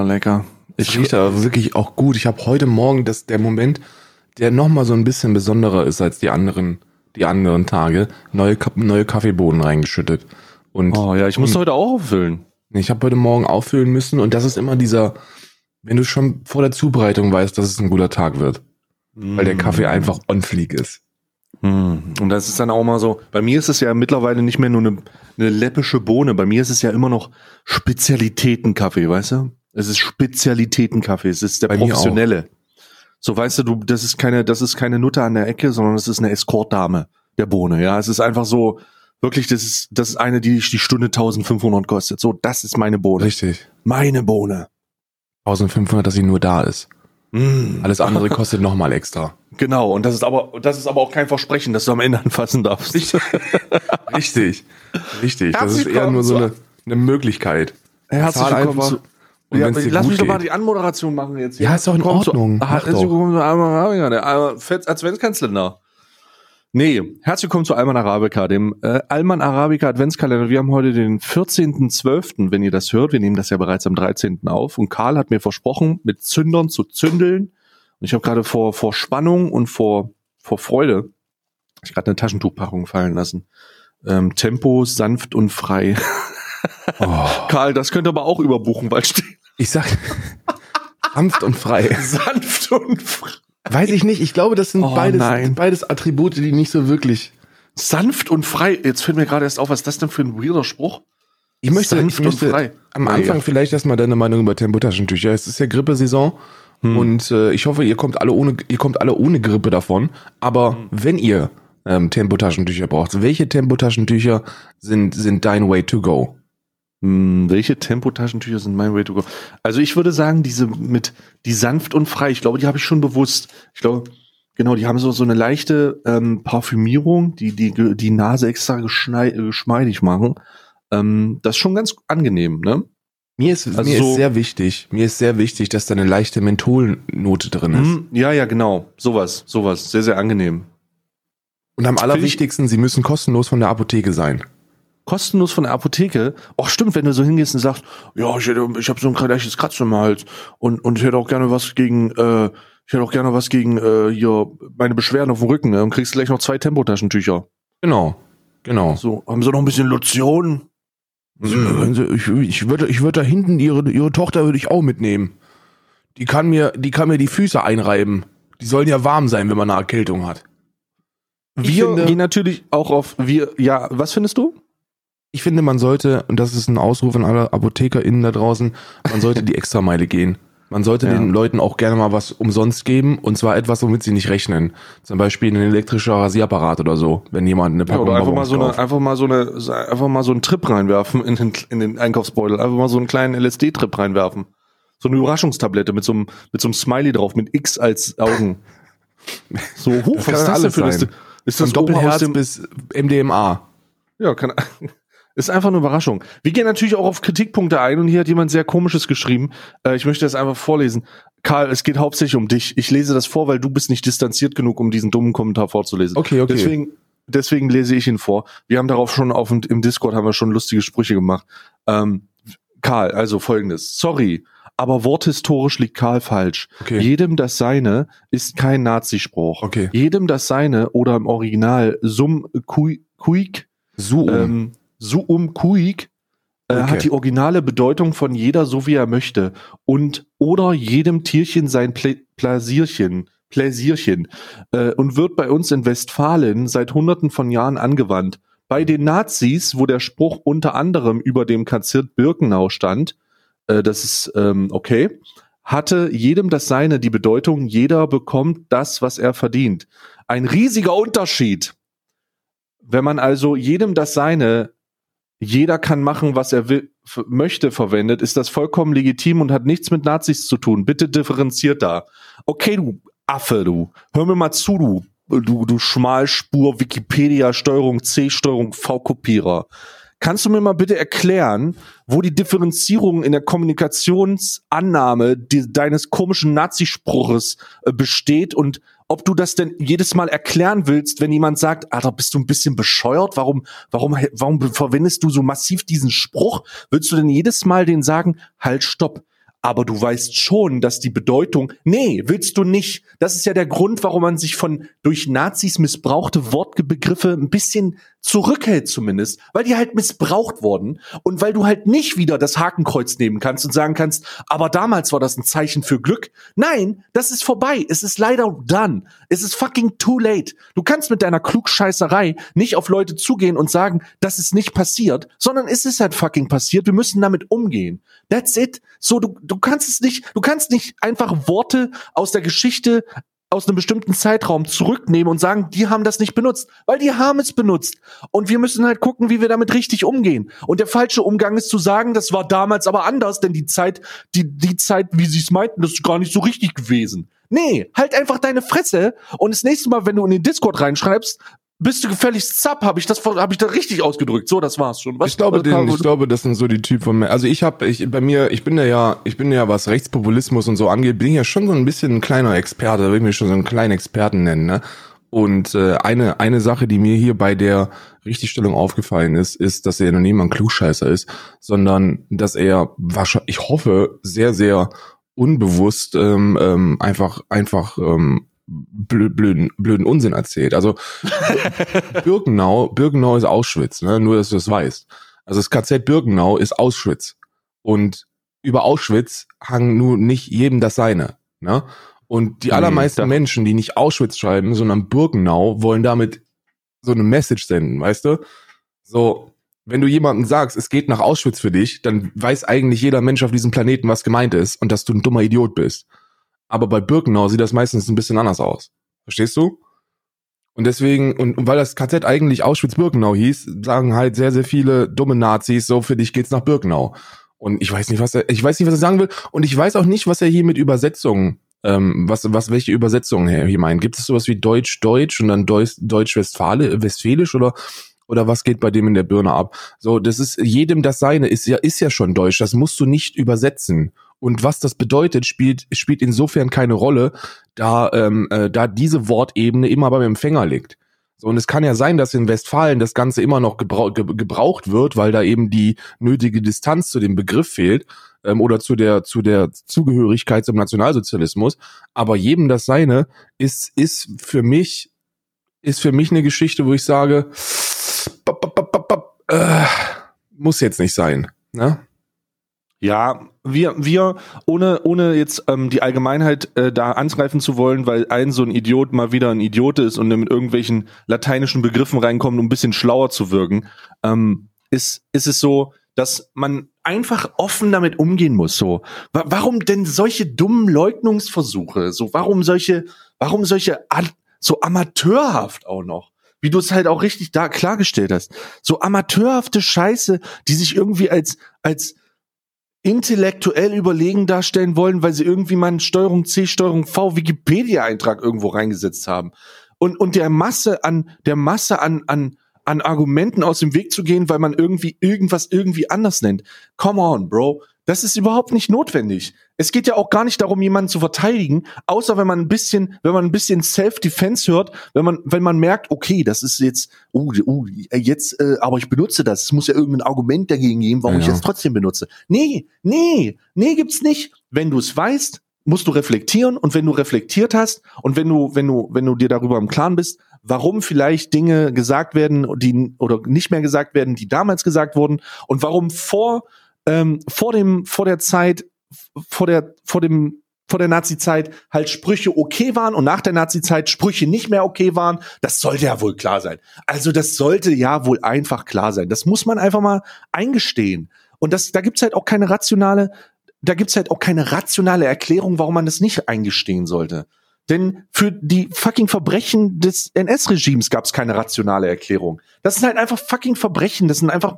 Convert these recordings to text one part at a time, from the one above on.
wieder lecker. Ich riecht aber wirklich auch gut. Ich habe heute Morgen das, der Moment, der nochmal so ein bisschen besonderer ist als die anderen, die anderen Tage, neue, neue Kaffeebohnen reingeschüttet. Und, oh ja, ich musste heute auch auffüllen. Ich habe heute Morgen auffüllen müssen und das ist immer dieser, wenn du schon vor der Zubereitung weißt, dass es ein guter Tag wird. Mm. Weil der Kaffee mm. einfach on fleek ist. Mm. Und das ist dann auch mal so, bei mir ist es ja mittlerweile nicht mehr nur eine, eine läppische Bohne, bei mir ist es ja immer noch Spezialitätenkaffee, weißt du? Es ist Spezialitätenkaffee, es ist der bei professionelle. So weißt du, du, das ist keine, das ist keine Nutte an der Ecke, sondern es ist eine Escortdame der Bohne. Ja, es ist einfach so, wirklich, das ist, das ist eine, die die Stunde 1500 kostet. So, das ist meine Bohne. Richtig. Meine Bohne. 1500, dass sie nur da ist. Mm. Alles andere kostet nochmal extra. Genau, und das ist aber, das ist aber auch kein Versprechen, dass du am Ende anfassen darfst. Richtig. Richtig. Richtig. Das ist eher nur so eine, eine Möglichkeit. Herzlich willkommen zu, ja, lass mich doch mal die Anmoderation machen jetzt. Hier. Ja, ist doch in Ordnung. Herzlich willkommen zu Alman Arabica, der Adventskalender. Nee, herzlich willkommen zu Alman Arabica, dem äh, Alman Arabica Adventskalender. Wir haben heute den 14.12., wenn ihr das hört. Wir nehmen das ja bereits am 13. auf. Und Karl hat mir versprochen, mit Zündern zu zündeln. Und ich habe gerade vor, vor Spannung und vor, vor Freude, ich gerade eine Taschentuchpackung fallen lassen. Ähm, Tempo, sanft und frei. Oh. Karl, das könnte aber auch überbuchen, weil steht. Ich sag sanft und frei. Sanft und frei. Weiß ich nicht. Ich glaube, das sind oh, beides, beides Attribute, die nicht so wirklich. Sanft und frei. Jetzt fällt mir gerade erst auf, was ist das denn für ein weirder Spruch? Ich möchte, Sanft ich möchte frei. am Anfang ja. vielleicht erstmal deine Meinung über Tempotaschentücher. Es ist ja Grippesaison hm. und äh, ich hoffe, ihr kommt alle ohne, ihr kommt alle ohne Grippe davon. Aber hm. wenn ihr ähm, Tempotaschentücher braucht, welche Tempotaschentücher sind, sind dein Way to go? Hm, welche Tempotaschentücher sind mein Way to go? Also ich würde sagen, diese mit die sanft und frei. Ich glaube, die habe ich schon bewusst. Ich glaube, genau, die haben so so eine leichte ähm, Parfümierung, die die die Nase extra geschmeidig machen. Ähm, das ist schon ganz angenehm, ne? Mir ist, also mir so ist sehr wichtig, mir ist sehr wichtig, dass da eine leichte Mentholnote drin ist. Hm, ja, ja, genau. Sowas, sowas. Sehr, sehr angenehm. Und am allerwichtigsten, sie müssen kostenlos von der Apotheke sein kostenlos von der Apotheke. Ach stimmt, wenn du so hingehst und sagst, ja, ich, hätte, ich habe so ein leichtes Kratzen im Hals und, und ich hätte auch gerne was gegen, äh, ich hätte auch gerne was gegen äh, hier meine Beschwerden auf dem Rücken. Ne? Und kriegst gleich noch zwei Tempotaschentücher. Genau, genau. So, haben sie noch ein bisschen Lotion? Mhm. Ich, ich würde, ich würde da hinten ihre, ihre Tochter würde ich auch mitnehmen. Die kann mir, die kann mir die Füße einreiben. Die sollen ja warm sein, wenn man eine Erkältung hat. Wir finde, gehen natürlich auch auf wir. Ja, was findest du? Ich finde, man sollte, und das ist ein Ausruf an alle ApothekerInnen da draußen, man sollte die Extrameile gehen. Man sollte ja. den Leuten auch gerne mal was umsonst geben und zwar etwas, womit sie nicht rechnen. Zum Beispiel ein elektrischer Rasierapparat oder so, wenn jemand eine Packung ja, oder einfach mal so eine, einfach mal so eine, einfach mal so einen Trip reinwerfen in den, in den Einkaufsbeutel, einfach mal so einen kleinen LSD-Trip reinwerfen. So eine Überraschungstablette mit so einem, mit so einem Smiley drauf, mit X als Augen. So, hoch, was ist das denn für eine, ist das Doppelherz bis MDMA? Ja, kann, ist einfach eine Überraschung. Wir gehen natürlich auch auf Kritikpunkte ein und hier hat jemand sehr komisches geschrieben. Äh, ich möchte das einfach vorlesen. Karl, es geht hauptsächlich um dich. Ich lese das vor, weil du bist nicht distanziert genug, um diesen dummen Kommentar vorzulesen. Okay, okay. Deswegen, deswegen lese ich ihn vor. Wir haben darauf schon auf im Discord haben wir schon lustige Sprüche gemacht. Ähm, Karl, also folgendes. Sorry, aber worthistorisch liegt Karl falsch. Okay. Jedem das Seine ist kein Nazispruch. Okay. Jedem das Seine oder im Original sum kuik, Suum. Ähm, Suum Kuik äh, okay. hat die originale Bedeutung von jeder so wie er möchte und oder jedem Tierchen sein Plä Pläsierchen. Pläsierchen äh, und wird bei uns in Westfalen seit hunderten von Jahren angewandt. Bei den Nazis, wo der Spruch unter anderem über dem KZ Birkenau stand, äh, das ist ähm, okay, hatte jedem das Seine die Bedeutung, jeder bekommt das, was er verdient. Ein riesiger Unterschied. Wenn man also jedem das Seine jeder kann machen, was er will, möchte, verwendet, ist das vollkommen legitim und hat nichts mit Nazis zu tun. Bitte differenziert da. Okay, du Affe, du. Hör mir mal zu, du, du, du Schmalspur, Wikipedia, Steuerung C, Steuerung V-Kopierer. Kannst du mir mal bitte erklären, wo die Differenzierung in der Kommunikationsannahme die, deines komischen Nazispruches äh, besteht und ob du das denn jedes Mal erklären willst, wenn jemand sagt, Alter, bist du ein bisschen bescheuert? Warum, warum, warum verwendest du so massiv diesen Spruch? Willst du denn jedes Mal den sagen, halt, stopp? aber du weißt schon, dass die Bedeutung, nee, willst du nicht. Das ist ja der Grund, warum man sich von durch Nazis missbrauchte Wortbegriffe ein bisschen zurückhält zumindest, weil die halt missbraucht wurden und weil du halt nicht wieder das Hakenkreuz nehmen kannst und sagen kannst, aber damals war das ein Zeichen für Glück. Nein, das ist vorbei. Es ist leider done. Es ist fucking too late. Du kannst mit deiner Klugscheißerei nicht auf Leute zugehen und sagen, das ist nicht passiert, sondern es ist halt fucking passiert. Wir müssen damit umgehen. That's it. So, du, du kannst es nicht, du kannst nicht einfach Worte aus der Geschichte aus einem bestimmten Zeitraum zurücknehmen und sagen, die haben das nicht benutzt, weil die haben es benutzt. Und wir müssen halt gucken, wie wir damit richtig umgehen. Und der falsche Umgang ist zu sagen, das war damals aber anders, denn die Zeit, die, die Zeit, wie sie es meinten, das ist gar nicht so richtig gewesen. Nee, halt einfach deine Fresse und das nächste Mal, wenn du in den Discord reinschreibst, bist du gefälligst zapp, habe ich das habe ich da richtig ausgedrückt. So, das war's schon. Was, ich glaube, den, ich glaube, das sind so die Typen Also ich habe ich bei mir, ich bin ja ich bin ja was Rechtspopulismus und so angeht, bin ich ja schon so ein bisschen ein kleiner Experte, würde ich mich schon so einen kleinen Experten nennen, ne? Und äh, eine eine Sache, die mir hier bei der Richtigstellung aufgefallen ist, ist, dass er noch niemand Klugscheißer ist, sondern dass er wahrscheinlich, ich hoffe, sehr sehr unbewusst ähm, ähm, einfach einfach ähm, blöden, blöden Unsinn erzählt. Also Birkenau, Birkenau ist Auschwitz, ne? nur dass du das weißt. Also das KZ Birkenau ist Auschwitz. Und über Auschwitz hangen nun nicht jedem das seine. Ne? Und die allermeisten nee, Menschen, die nicht Auschwitz schreiben, sondern Birkenau, wollen damit so eine Message senden, weißt du? So, wenn du jemandem sagst, es geht nach Auschwitz für dich, dann weiß eigentlich jeder Mensch auf diesem Planeten, was gemeint ist und dass du ein dummer Idiot bist. Aber bei Birkenau sieht das meistens ein bisschen anders aus. Verstehst du? Und deswegen, und, und weil das KZ eigentlich Auschwitz-Birkenau hieß, sagen halt sehr, sehr viele dumme Nazis, so für dich geht's nach Birkenau. Und ich weiß nicht, was er, ich weiß nicht, was er sagen will. Und ich weiß auch nicht, was er hier mit Übersetzungen, ähm, was, was, welche Übersetzungen er hier meint. Gibt es sowas wie Deutsch-Deutsch und dann Deutsch-Westfälisch oder, oder was geht bei dem in der Birne ab? So, das ist jedem das seine, ist ja, ist ja schon Deutsch. Das musst du nicht übersetzen. Und was das bedeutet, spielt, spielt insofern keine Rolle, da, ähm, äh, da diese Wortebene immer beim Empfänger liegt. So, und es kann ja sein, dass in Westfalen das Ganze immer noch gebrauch, ge gebraucht wird, weil da eben die nötige Distanz zu dem Begriff fehlt ähm, oder zu der zu der Zugehörigkeit zum Nationalsozialismus. Aber jedem das Seine ist ist für mich ist für mich eine Geschichte, wo ich sage, äh, muss jetzt nicht sein. Ne? Ja, wir, wir, ohne, ohne jetzt ähm, die Allgemeinheit äh, da angreifen zu wollen, weil ein so ein Idiot mal wieder ein Idiot ist und mit irgendwelchen lateinischen Begriffen reinkommt, um ein bisschen schlauer zu wirken, ähm, ist, ist es so, dass man einfach offen damit umgehen muss. So, warum denn solche dummen Leugnungsversuche? So, warum solche, warum solche so amateurhaft auch noch? Wie du es halt auch richtig da klargestellt hast. So amateurhafte Scheiße, die sich irgendwie als als intellektuell überlegen darstellen wollen, weil sie irgendwie mal einen Steuerung C, Steuerung V Wikipedia-Eintrag irgendwo reingesetzt haben. Und, und der Masse an, der Masse an, an, an Argumenten aus dem Weg zu gehen, weil man irgendwie irgendwas irgendwie anders nennt. Come on, Bro. Das ist überhaupt nicht notwendig. Es geht ja auch gar nicht darum, jemanden zu verteidigen, außer wenn man ein bisschen, wenn man ein bisschen Self-Defense hört, wenn man, wenn man merkt, okay, das ist jetzt, uh, uh, jetzt, äh, aber ich benutze das. Es muss ja irgendein Argument dagegen geben, warum ja. ich es trotzdem benutze. Nee, nee, nee, gibt's nicht. Wenn du es weißt, musst du reflektieren und wenn du reflektiert hast und wenn du, wenn du, wenn du dir darüber im Klaren bist, warum vielleicht Dinge gesagt werden, die oder nicht mehr gesagt werden, die damals gesagt wurden und warum vor ähm, vor dem, vor der Zeit, vor der, vor dem, vor der Nazi-Zeit halt Sprüche okay waren und nach der Nazi-Zeit Sprüche nicht mehr okay waren, das sollte ja wohl klar sein. Also das sollte ja wohl einfach klar sein. Das muss man einfach mal eingestehen. Und das, da gibt's halt auch keine rationale, da gibt's halt auch keine rationale Erklärung, warum man das nicht eingestehen sollte. Denn für die fucking Verbrechen des NS-Regimes gab's keine rationale Erklärung. Das sind halt einfach fucking Verbrechen. Das sind einfach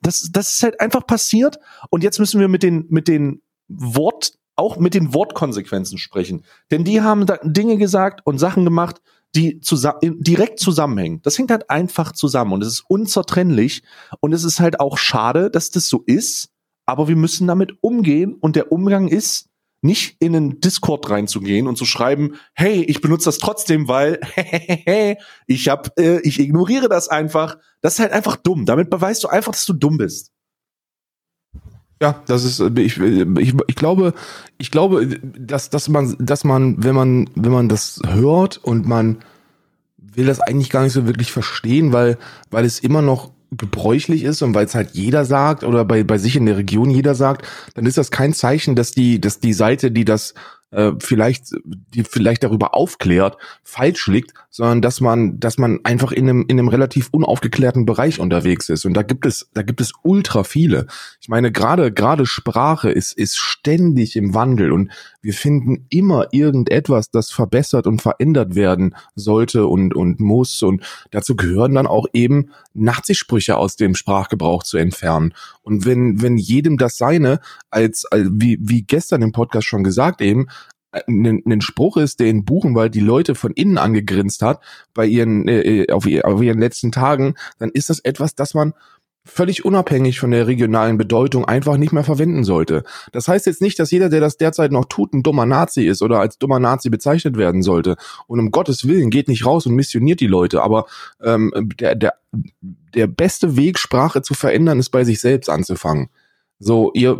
das, das ist halt einfach passiert und jetzt müssen wir mit den, mit den Wort, auch mit den Wortkonsequenzen sprechen. Denn die haben Dinge gesagt und Sachen gemacht, die zusammen, direkt zusammenhängen. Das hängt halt einfach zusammen und es ist unzertrennlich und es ist halt auch schade, dass das so ist, aber wir müssen damit umgehen und der Umgang ist, nicht in einen Discord reinzugehen und zu schreiben, hey, ich benutze das trotzdem, weil ich hab, äh, ich ignoriere das einfach. Das ist halt einfach dumm. Damit beweist du einfach, dass du dumm bist. Ja, das ist, ich, ich, ich glaube, ich glaube, dass, dass man, dass man, wenn man, wenn man das hört und man will das eigentlich gar nicht so wirklich verstehen, weil, weil es immer noch gebräuchlich ist und weil es halt jeder sagt oder bei, bei sich in der Region jeder sagt, dann ist das kein Zeichen, dass die, dass die Seite, die das äh, vielleicht, die vielleicht darüber aufklärt, falsch liegt, sondern dass man, dass man einfach in einem, in einem relativ unaufgeklärten Bereich unterwegs ist. Und da gibt es, da gibt es ultra viele. Ich meine, gerade, gerade Sprache ist, ist ständig im Wandel und wir finden immer irgendetwas, das verbessert und verändert werden sollte und, und muss. Und dazu gehören dann auch eben Nachtsprüche aus dem Sprachgebrauch zu entfernen. Und wenn, wenn jedem das seine, als, als wie, wie gestern im Podcast schon gesagt eben, ein, ein Spruch ist, der in Buchenwald die Leute von innen angegrinst hat bei ihren äh, auf, auf ihren letzten Tagen, dann ist das etwas, das man völlig unabhängig von der regionalen Bedeutung einfach nicht mehr verwenden sollte. Das heißt jetzt nicht, dass jeder, der das derzeit noch tut, ein dummer Nazi ist oder als dummer Nazi bezeichnet werden sollte. Und um Gottes Willen geht nicht raus und missioniert die Leute. Aber ähm, der, der, der beste Weg, Sprache zu verändern, ist bei sich selbst anzufangen. So, ihr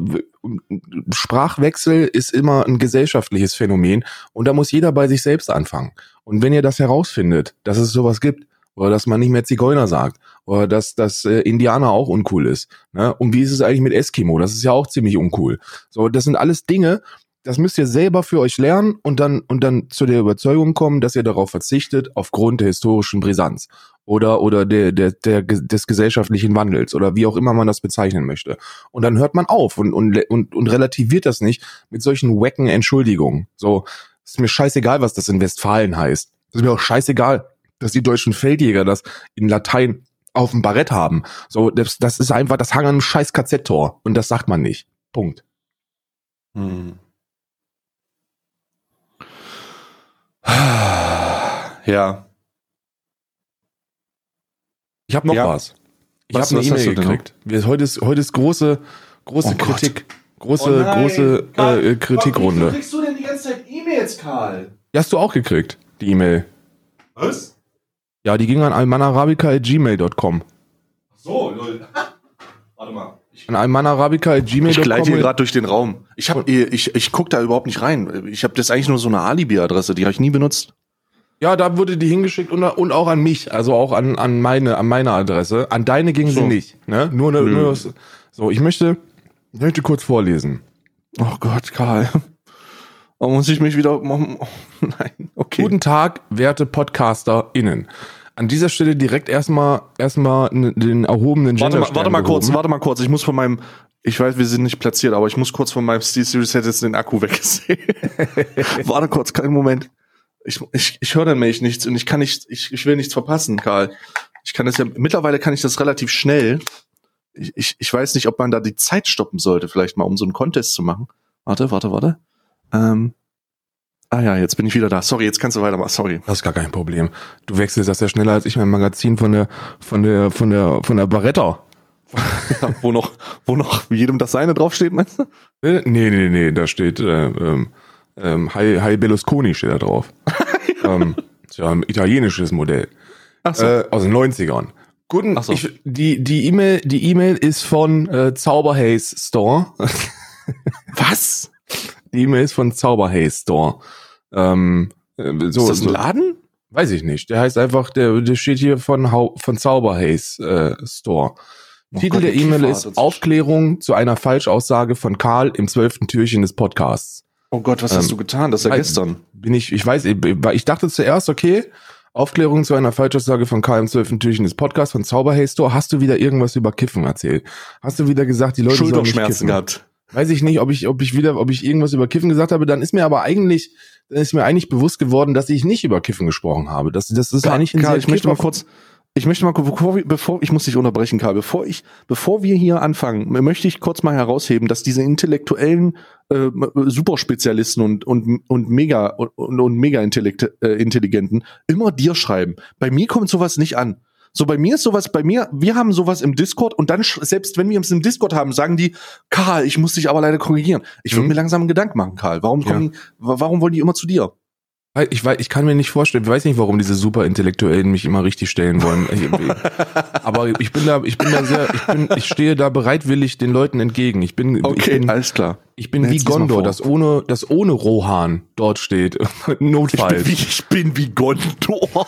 Sprachwechsel ist immer ein gesellschaftliches Phänomen und da muss jeder bei sich selbst anfangen. Und wenn ihr das herausfindet, dass es sowas gibt, oder dass man nicht mehr Zigeuner sagt, oder dass das äh, Indianer auch uncool ist. Ne? Und wie ist es eigentlich mit Eskimo? Das ist ja auch ziemlich uncool. So, das sind alles Dinge, das müsst ihr selber für euch lernen und dann und dann zu der Überzeugung kommen, dass ihr darauf verzichtet aufgrund der historischen Brisanz oder oder der der der des gesellschaftlichen Wandels oder wie auch immer man das bezeichnen möchte. Und dann hört man auf und und und, und relativiert das nicht mit solchen wacken Entschuldigungen. So ist mir scheißegal, was das in Westfalen heißt. Ist mir auch scheißegal, dass die deutschen Feldjäger das in Latein auf dem Barett haben. So das, das ist einfach das Hang an einem scheiß KZ-Tor und das sagt man nicht. Punkt. Hm. Ja. Ich habe noch ja. was. Ich habe eine E-Mail gekriegt. Heute ist, heute ist große, große oh Kritik. Große, oh große äh, Kritikrunde. Warum kriegst du denn die ganze Zeit E-Mails, Karl? Die hast du auch gekriegt, die E-Mail. Was? Ja, die ging an almanarabica.gmail.com. So, lol. Warte mal. Ich, an almanarabica.gmail.com. Ich gleite hier gerade durch den Raum. Ich, hab, ich, ich guck da überhaupt nicht rein. Ich habe das eigentlich nur so eine Alibi-Adresse, die habe ich nie benutzt. Ja, da wurde die hingeschickt und, und auch an mich, also auch an, an meine an meine Adresse. An deine ging so. sie nicht, ne? Nur, nur, nur so. Ich möchte, ich möchte kurz vorlesen. Oh Gott, Karl. Oh, muss ich mich wieder? Oh, nein, okay. Guten Tag, werte PodcasterInnen. An dieser Stelle direkt erstmal erstmal den erhobenen Warte mal, warte mal kurz, warte mal kurz. Ich muss von meinem ich weiß, wir sind nicht platziert, aber ich muss kurz von meinem Steel Series Head jetzt den Akku wegsehen. warte kurz, keinen Moment ich, ich, ich höre nämlich nichts und ich kann nicht, ich, ich will nichts verpassen, Karl. Ich kann das ja, mittlerweile kann ich das relativ schnell. Ich, ich, ich weiß nicht, ob man da die Zeit stoppen sollte, vielleicht mal, um so einen Contest zu machen. Warte, warte, warte. Ähm, ah ja, jetzt bin ich wieder da. Sorry, jetzt kannst du weitermachen. Sorry. Das ist gar kein Problem. Du wechselst das ja schneller als ich mein Magazin von der, von der, von der, von der Barretta. ja, wo noch, wo noch jedem das seine draufsteht, meinst du? Äh, nee, nee, nee, da steht, äh, ähm, ähm, Hi, Hi Berlusconi steht da drauf. ja. Ähm, ist ja ein italienisches Modell. Ach so. Äh, aus den 90ern. Guten, so. ich, die die E-Mail die E-Mail ist von äh, Zauberhaze Store. Was? Die E-Mail ist von Zauberhaze Store. Ähm, äh, so, ist das ein Laden? Weiß ich nicht. Der heißt einfach, der, der steht hier von, von Zauberhaze äh, Store. Oh Titel Gott, der E-Mail ist Aufklärung zu einer Falschaussage von Karl im zwölften Türchen des Podcasts. Oh Gott, was ähm, hast du getan? Das ist ja gestern. Bin ich, ich weiß, ich dachte zuerst, okay, Aufklärung zu einer Falschaussage von Karl im 12. Türchen des Podcasts von Zauberhaystor. Hast du wieder irgendwas über Kiffen erzählt? Hast du wieder gesagt, die Leute sollen nicht kiffen? gehabt. Weiß ich nicht, ob ich, ob ich wieder, ob ich irgendwas über Kiffen gesagt habe. Dann ist mir aber eigentlich, dann ist mir eigentlich bewusst geworden, dass ich nicht über Kiffen gesprochen habe. Das, das ist Karl, eigentlich Karl, ich möchte mal kurz, ich möchte mal, bevor, wir, bevor ich muss dich unterbrechen, Karl, bevor ich, bevor wir hier anfangen, möchte ich kurz mal herausheben, dass diese intellektuellen äh, Superspezialisten und und und mega und, und mega äh, intelligenten immer dir schreiben. Bei mir kommt sowas nicht an. So bei mir ist sowas, bei mir, wir haben sowas im Discord und dann, selbst wenn wir es im Discord haben, sagen die, Karl, ich muss dich aber leider korrigieren. Ich würde mhm. mir langsam einen Gedanken machen, Karl. Warum kommen, ja. warum wollen die immer zu dir? Ich, weiß, ich kann mir nicht vorstellen, ich weiß nicht, warum diese Superintellektuellen mich immer richtig stellen wollen. Aber ich bin da, ich bin da sehr, ich bin, ich stehe da bereitwillig den Leuten entgegen. Ich bin, okay, ich bin, alles klar. Ich bin wie Gondor, das ohne, das ohne Rohan dort steht. Notfalls. Ich bin wie, ich bin wie Gondor.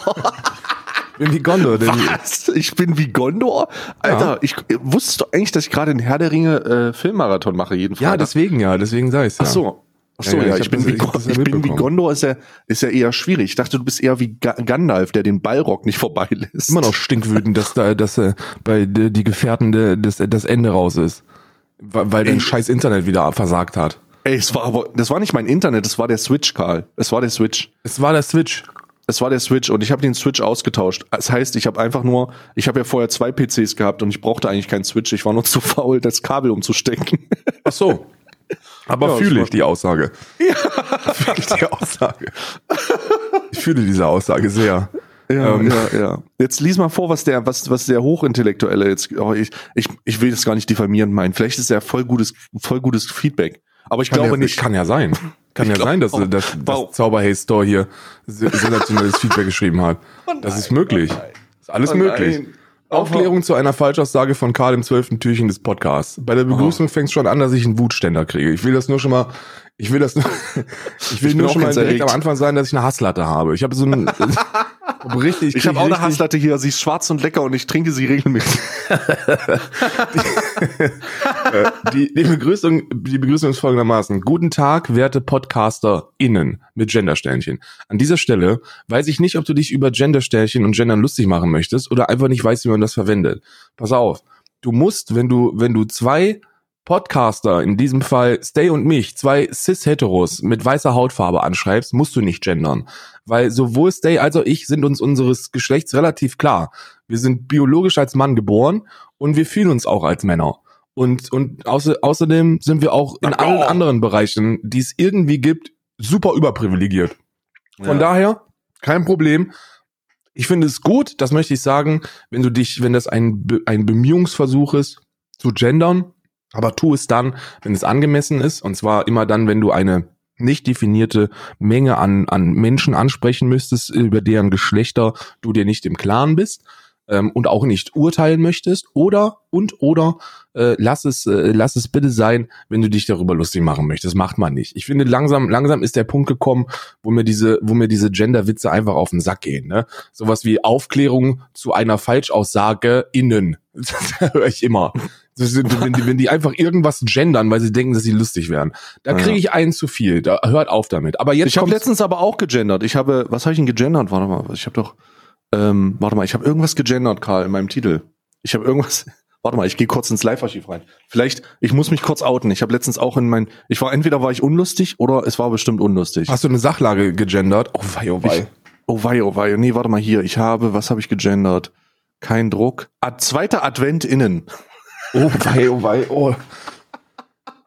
bin wie Gondor. Denn Was? Ich bin wie Gondor? Alter, ja. ich wusstest du eigentlich, dass ich gerade den Herr der Ringe äh, Filmmarathon mache, jeden Fall. Ja, deswegen ja, deswegen sei es ja. Ach so. Ach so, ja, ja, ich, ich, bin, das, wie, ich, ich bin wie Gondor ist ja, ist ja eher schwierig. Ich dachte, du bist eher wie Gandalf, der den Ballrock nicht vorbeilässt. Immer noch stinkwütend, dass da, dass äh, bei die, die Gefährten de, das, das Ende raus ist. Weil, weil dein scheiß Internet wieder versagt hat. Ey, es war aber, das war nicht mein Internet, das war der Switch, Karl. Es war der Switch. Es war der Switch. Es war der Switch und ich habe den Switch ausgetauscht. Das heißt, ich habe einfach nur, ich habe ja vorher zwei PCs gehabt und ich brauchte eigentlich keinen Switch. Ich war nur zu faul, das Kabel umzustecken. Ach so. Aber ja, fühle ich die Aussage. Ja. Fühle ich die Aussage. Ich fühle diese Aussage sehr. Ja, ähm. ja, ja. Jetzt lies mal vor, was der, was, was der Hochintellektuelle jetzt, oh, ich, ich, ich will das gar nicht diffamieren meinen. Vielleicht ist er voll gutes, voll gutes Feedback. Aber ich kann glaube ja, nicht. Kann ja sein. Kann ich ja sein, dass, oh, dass, dass Zauberhaze Store hier sensationelles Feedback geschrieben hat. Oh nein, das ist möglich. Oh ist alles oh möglich. Nein. Aufklärung zu einer Falschaussage von Karl im zwölften Türchen des Podcasts. Bei der Begrüßung fängt es schon an, dass ich einen Wutständer kriege. Ich will das nur schon mal, ich will das nur, ich will ich nur schon mal direkt am Anfang sagen, dass ich eine Hasslatte habe. Ich habe so ein richtig. Ich habe auch eine Hasslatte hier. Sie ist schwarz und lecker und ich trinke sie regelmäßig. die, die, Begrüßung, die Begrüßung ist folgendermaßen: Guten Tag, werte PodcasterInnen mit Gendersternchen. An dieser Stelle weiß ich nicht, ob du dich über Gendersternchen und Gendern lustig machen möchtest oder einfach nicht weißt, wie man das verwendet. Pass auf. Du musst, wenn du, wenn du zwei Podcaster, in diesem Fall Stay und mich, zwei Cis-Heteros mit weißer Hautfarbe anschreibst, musst du nicht gendern. Weil sowohl Stay als auch ich sind uns unseres Geschlechts relativ klar. Wir sind biologisch als Mann geboren und wir fühlen uns auch als Männer. Und, und außer, außerdem sind wir auch in allen anderen Bereichen, die es irgendwie gibt, super überprivilegiert. Von ja. daher, kein Problem. Ich finde es gut, das möchte ich sagen, wenn du dich, wenn das ein, ein Bemühungsversuch ist, zu gendern, aber tu es dann, wenn es angemessen ist. Und zwar immer dann, wenn du eine nicht definierte Menge an, an Menschen ansprechen müsstest, über deren Geschlechter du dir nicht im Klaren bist ähm, und auch nicht urteilen möchtest. Oder und oder äh, lass es äh, lass es bitte sein, wenn du dich darüber lustig machen möchtest. Macht man nicht. Ich finde langsam langsam ist der Punkt gekommen, wo mir diese wo mir diese Genderwitze einfach auf den Sack gehen. Ne? Sowas wie Aufklärung zu einer Falschaussage innen. Das höre ich immer. Wenn die, wenn die einfach irgendwas gendern, weil sie denken, dass sie lustig werden. Da kriege ich einen zu viel. Da hört auf damit. Aber jetzt ich habe letztens aber auch gegendert. Ich habe, was habe ich denn gegendert? Warte mal, ich habe doch, ähm, warte mal, ich habe irgendwas gegendert, Karl, in meinem Titel. Ich habe irgendwas. Warte mal, ich gehe kurz ins Live-Archiv rein. Vielleicht, ich muss mich kurz outen. Ich habe letztens auch in mein, ich war entweder war ich unlustig oder es war bestimmt unlustig. Hast du eine Sachlage gegendert? Oh wei, oh wei. Ich, oh wei, oh wei. Nee, warte mal hier. Ich habe, was habe ich gegendert? Kein Druck. Ad, zweiter Advent innen. Oh wei, oh wei, oh.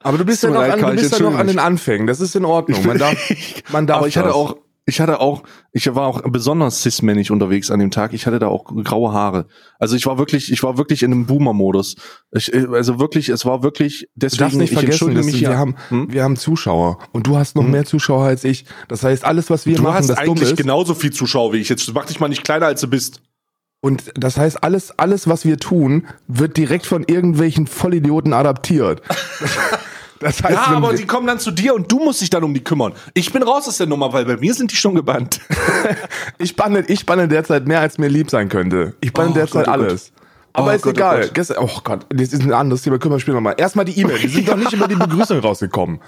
Aber du bist ja noch, an, du bist ja noch an den Anfängen. Das ist in Ordnung. Man darf, man darf. Aber ich das. hatte auch, ich hatte auch, ich war auch besonders cis-männig unterwegs an dem Tag. Ich hatte da auch graue Haare. Also ich war wirklich, ich war wirklich in einem Boomer-Modus. Also wirklich, es war wirklich, deswegen, du darfst nicht vergessen, mich wir, ja. haben, hm? wir haben Zuschauer und du hast noch hm? mehr Zuschauer als ich. Das heißt, alles, was wir du machen, hast das eigentlich genauso viel Zuschauer wie ich. Jetzt mach dich mal nicht kleiner, als du bist. Und das heißt, alles, alles, was wir tun, wird direkt von irgendwelchen Vollidioten adaptiert. Das heißt, ja, aber die kommen dann zu dir und du musst dich dann um die kümmern. Ich bin raus aus der Nummer, weil bei mir sind die schon gebannt. ich banne, ich banne derzeit mehr, als mir lieb sein könnte. Ich banne oh, derzeit Gott, oh alles. Aber oh, ist Gott, oh egal. Oh Gott. oh Gott, das ist ein anderes Thema. Kümmern wir später nochmal. Erstmal die E-Mail. Wir sind doch nicht über die Begrüßung rausgekommen.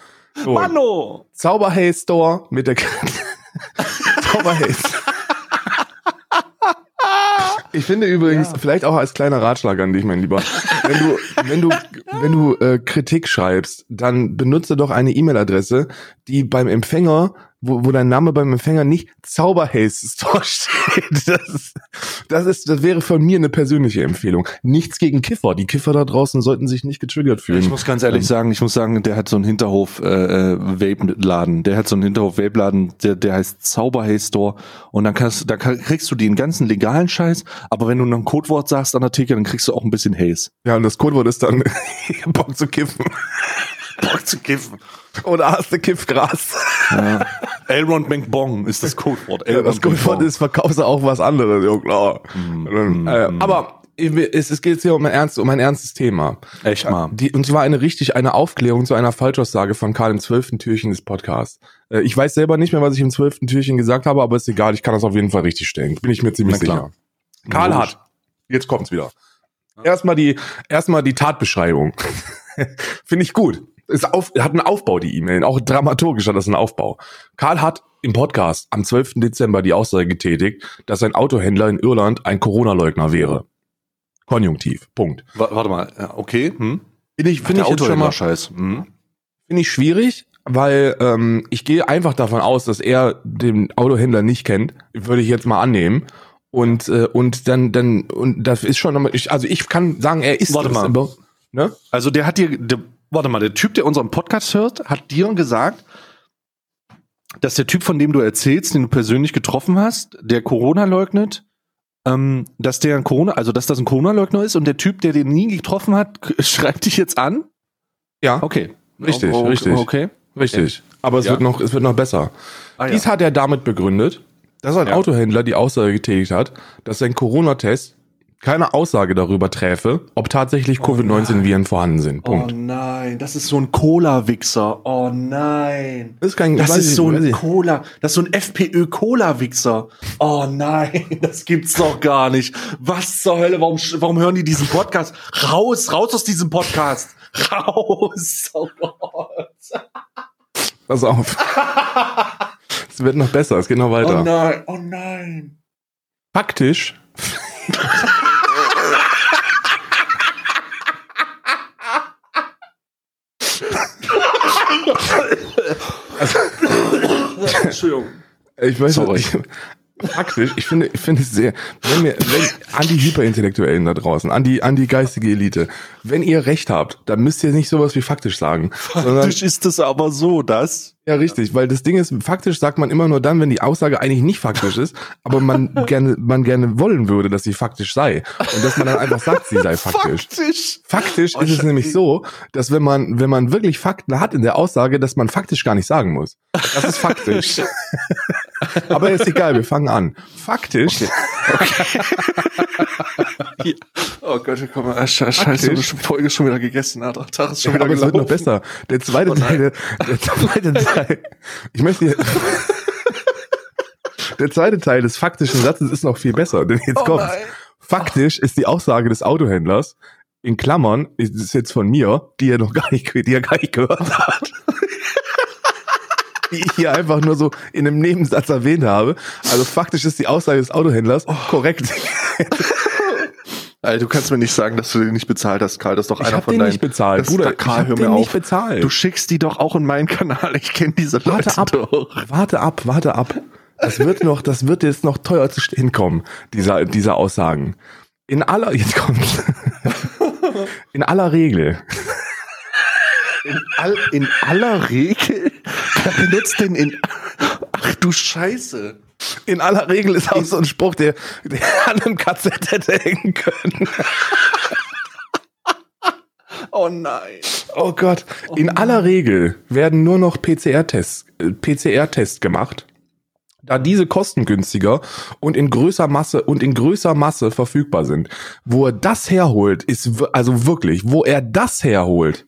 So. Mano! Zauberhaze Store mit der Zauberhaze. Ich finde übrigens, ja. vielleicht auch als kleiner Ratschlag an dich, mein Lieber, wenn du, wenn du, wenn du äh, Kritik schreibst, dann benutze doch eine E-Mail-Adresse, die beim Empfänger wo, wo dein Name beim Empfänger nicht Zauberhaze Store steht. Das ist, das ist, das wäre von mir eine persönliche Empfehlung. Nichts gegen Kiffer. Die Kiffer da draußen sollten sich nicht getriggert fühlen. Ich muss ganz ehrlich ähm, sagen, ich muss sagen, der hat so einen Hinterhof äh, äh Vape-Laden. Der hat so einen Hinterhof Vape-Laden, der, der heißt Zauberhaze Store. Und dann kannst, da kriegst du den ganzen legalen Scheiß. Aber wenn du noch ein Codewort sagst an der Theke, dann kriegst du auch ein bisschen Haze. Ja, und das Codewort ist dann Bock zu kiffen. Bock zu kiffen. Oder hast du Kiffgras? Ja. Elrond McBong ist das Codewort. Ja, das Codewort ist, verkaufst du auch was anderes, ja klar. Mm, äh, mm. Aber es, es geht hier um ein, ernst, um ein ernstes Thema. Echt mal. Die, und zwar eine richtig, eine Aufklärung zu einer Falschaussage von Karl im zwölften Türchen des Podcasts. Äh, ich weiß selber nicht mehr, was ich im zwölften Türchen gesagt habe, aber ist egal, ich kann das auf jeden Fall richtig stellen. Bin ich mir ziemlich sicher. Karl hat, jetzt kommt's wieder. Erstmal die, erstmal die Tatbeschreibung. Finde ich gut. Ist auf, hat einen Aufbau, die E-Mail. Auch dramaturgisch hat das einen Aufbau. Karl hat im Podcast am 12. Dezember die Aussage getätigt, dass ein Autohändler in Irland ein Corona-Leugner wäre. Konjunktiv. Punkt. Warte mal. okay. Hm? Finde ich, finde ich jetzt schon mal, Scheiß. Hm? Finde ich schwierig, weil ähm, ich gehe einfach davon aus, dass er den Autohändler nicht kennt. Würde ich jetzt mal annehmen. Und äh, und dann dann und das ist schon ich, also ich kann sagen, er ist Warte mal. Aber, ne? Also der hat dir der, warte mal, der Typ, der unseren Podcast hört, hat dir gesagt, dass der Typ, von dem du erzählst, den du persönlich getroffen hast, der Corona leugnet, ähm, dass der ein Corona, also dass das ein Corona-Leugner ist und der Typ, der den nie getroffen hat, schreibt dich jetzt an? Ja. Okay. Richtig, oh, oh, richtig. Okay. Richtig. Aber es ja. wird noch, es wird noch besser. Ah, Dies ja. hat er damit begründet, dass ein ja. Autohändler die Aussage getätigt hat, dass sein Corona-Test keine Aussage darüber träfe, ob tatsächlich Covid-19-Viren vorhanden sind. Punkt. Oh nein, das ist so ein Cola-Wichser. Oh nein. Das ist, kein, das ist so ein Cola, das ist so ein FPÖ-Cola-Wichser. Oh nein, das gibt's doch gar nicht. Was zur Hölle, warum, warum hören die diesen Podcast? Raus, raus aus diesem Podcast. Raus. Oh Gott. Pass auf. es wird noch besser, es geht noch weiter. Oh nein, oh nein. Faktisch also, Entschuldigung. Ich weiß Sorry. nicht faktisch, ich finde, ich finde es sehr, wenn wir, wenn, an die Hyperintellektuellen da draußen, an die, an die geistige Elite, wenn ihr recht habt, dann müsst ihr nicht sowas wie faktisch sagen. Faktisch ist es aber so, dass. Ja, richtig, weil das Ding ist, faktisch sagt man immer nur dann, wenn die Aussage eigentlich nicht faktisch ist, aber man gerne, man gerne wollen würde, dass sie faktisch sei. Und dass man dann einfach sagt, sie sei faktisch. Faktisch. Faktisch oh, ist es nämlich so, dass wenn man, wenn man wirklich Fakten hat in der Aussage, dass man faktisch gar nicht sagen muss. Das ist faktisch. Aber ist egal, wir fangen an. Faktisch. Okay. okay. oh Gott, komm mal, scheiße, die Folge ist schon wieder gegessen, der Tag ist schon ja, wieder aber gelaufen. es wird noch besser. Der zweite oh Teil, der zweite Teil, ich möchte hier, der zweite Teil des faktischen Satzes ist noch viel besser, denn jetzt oh kommt. Faktisch ist die Aussage des Autohändlers, in Klammern, ist es jetzt von mir, die er noch gar nicht, die er gar nicht gehört hat die ich hier einfach nur so in einem Nebensatz erwähnt habe. Also faktisch ist die Aussage des Autohändlers oh. korrekt. Alter, du kannst mir nicht sagen, dass du den nicht bezahlt hast, Karl. Das ist doch ich einer hab von den deinen. nicht bezahlt. Bruder, Karl, hör mir auf. Bezahlt. Du schickst die doch auch in meinen Kanal. Ich kenne diese Leute warte ab, doch. Warte ab, warte ab. Das wird noch, das wird jetzt noch teuer zu stehen kommen, dieser, dieser Aussagen. In aller, jetzt kommt's. In aller Regel in, all, in aller Regel? Benutzt denn in. Ach du Scheiße. In aller Regel ist auch so ein Spruch, der, der an einem KZ hätte hängen können. Oh nein. Oh Gott. Oh in aller Regel werden nur noch PCR-Tests äh, PCR-Tests gemacht, da diese kostengünstiger und in größer Masse und in größer Masse verfügbar sind. Wo er das herholt, ist also wirklich, wo er das herholt,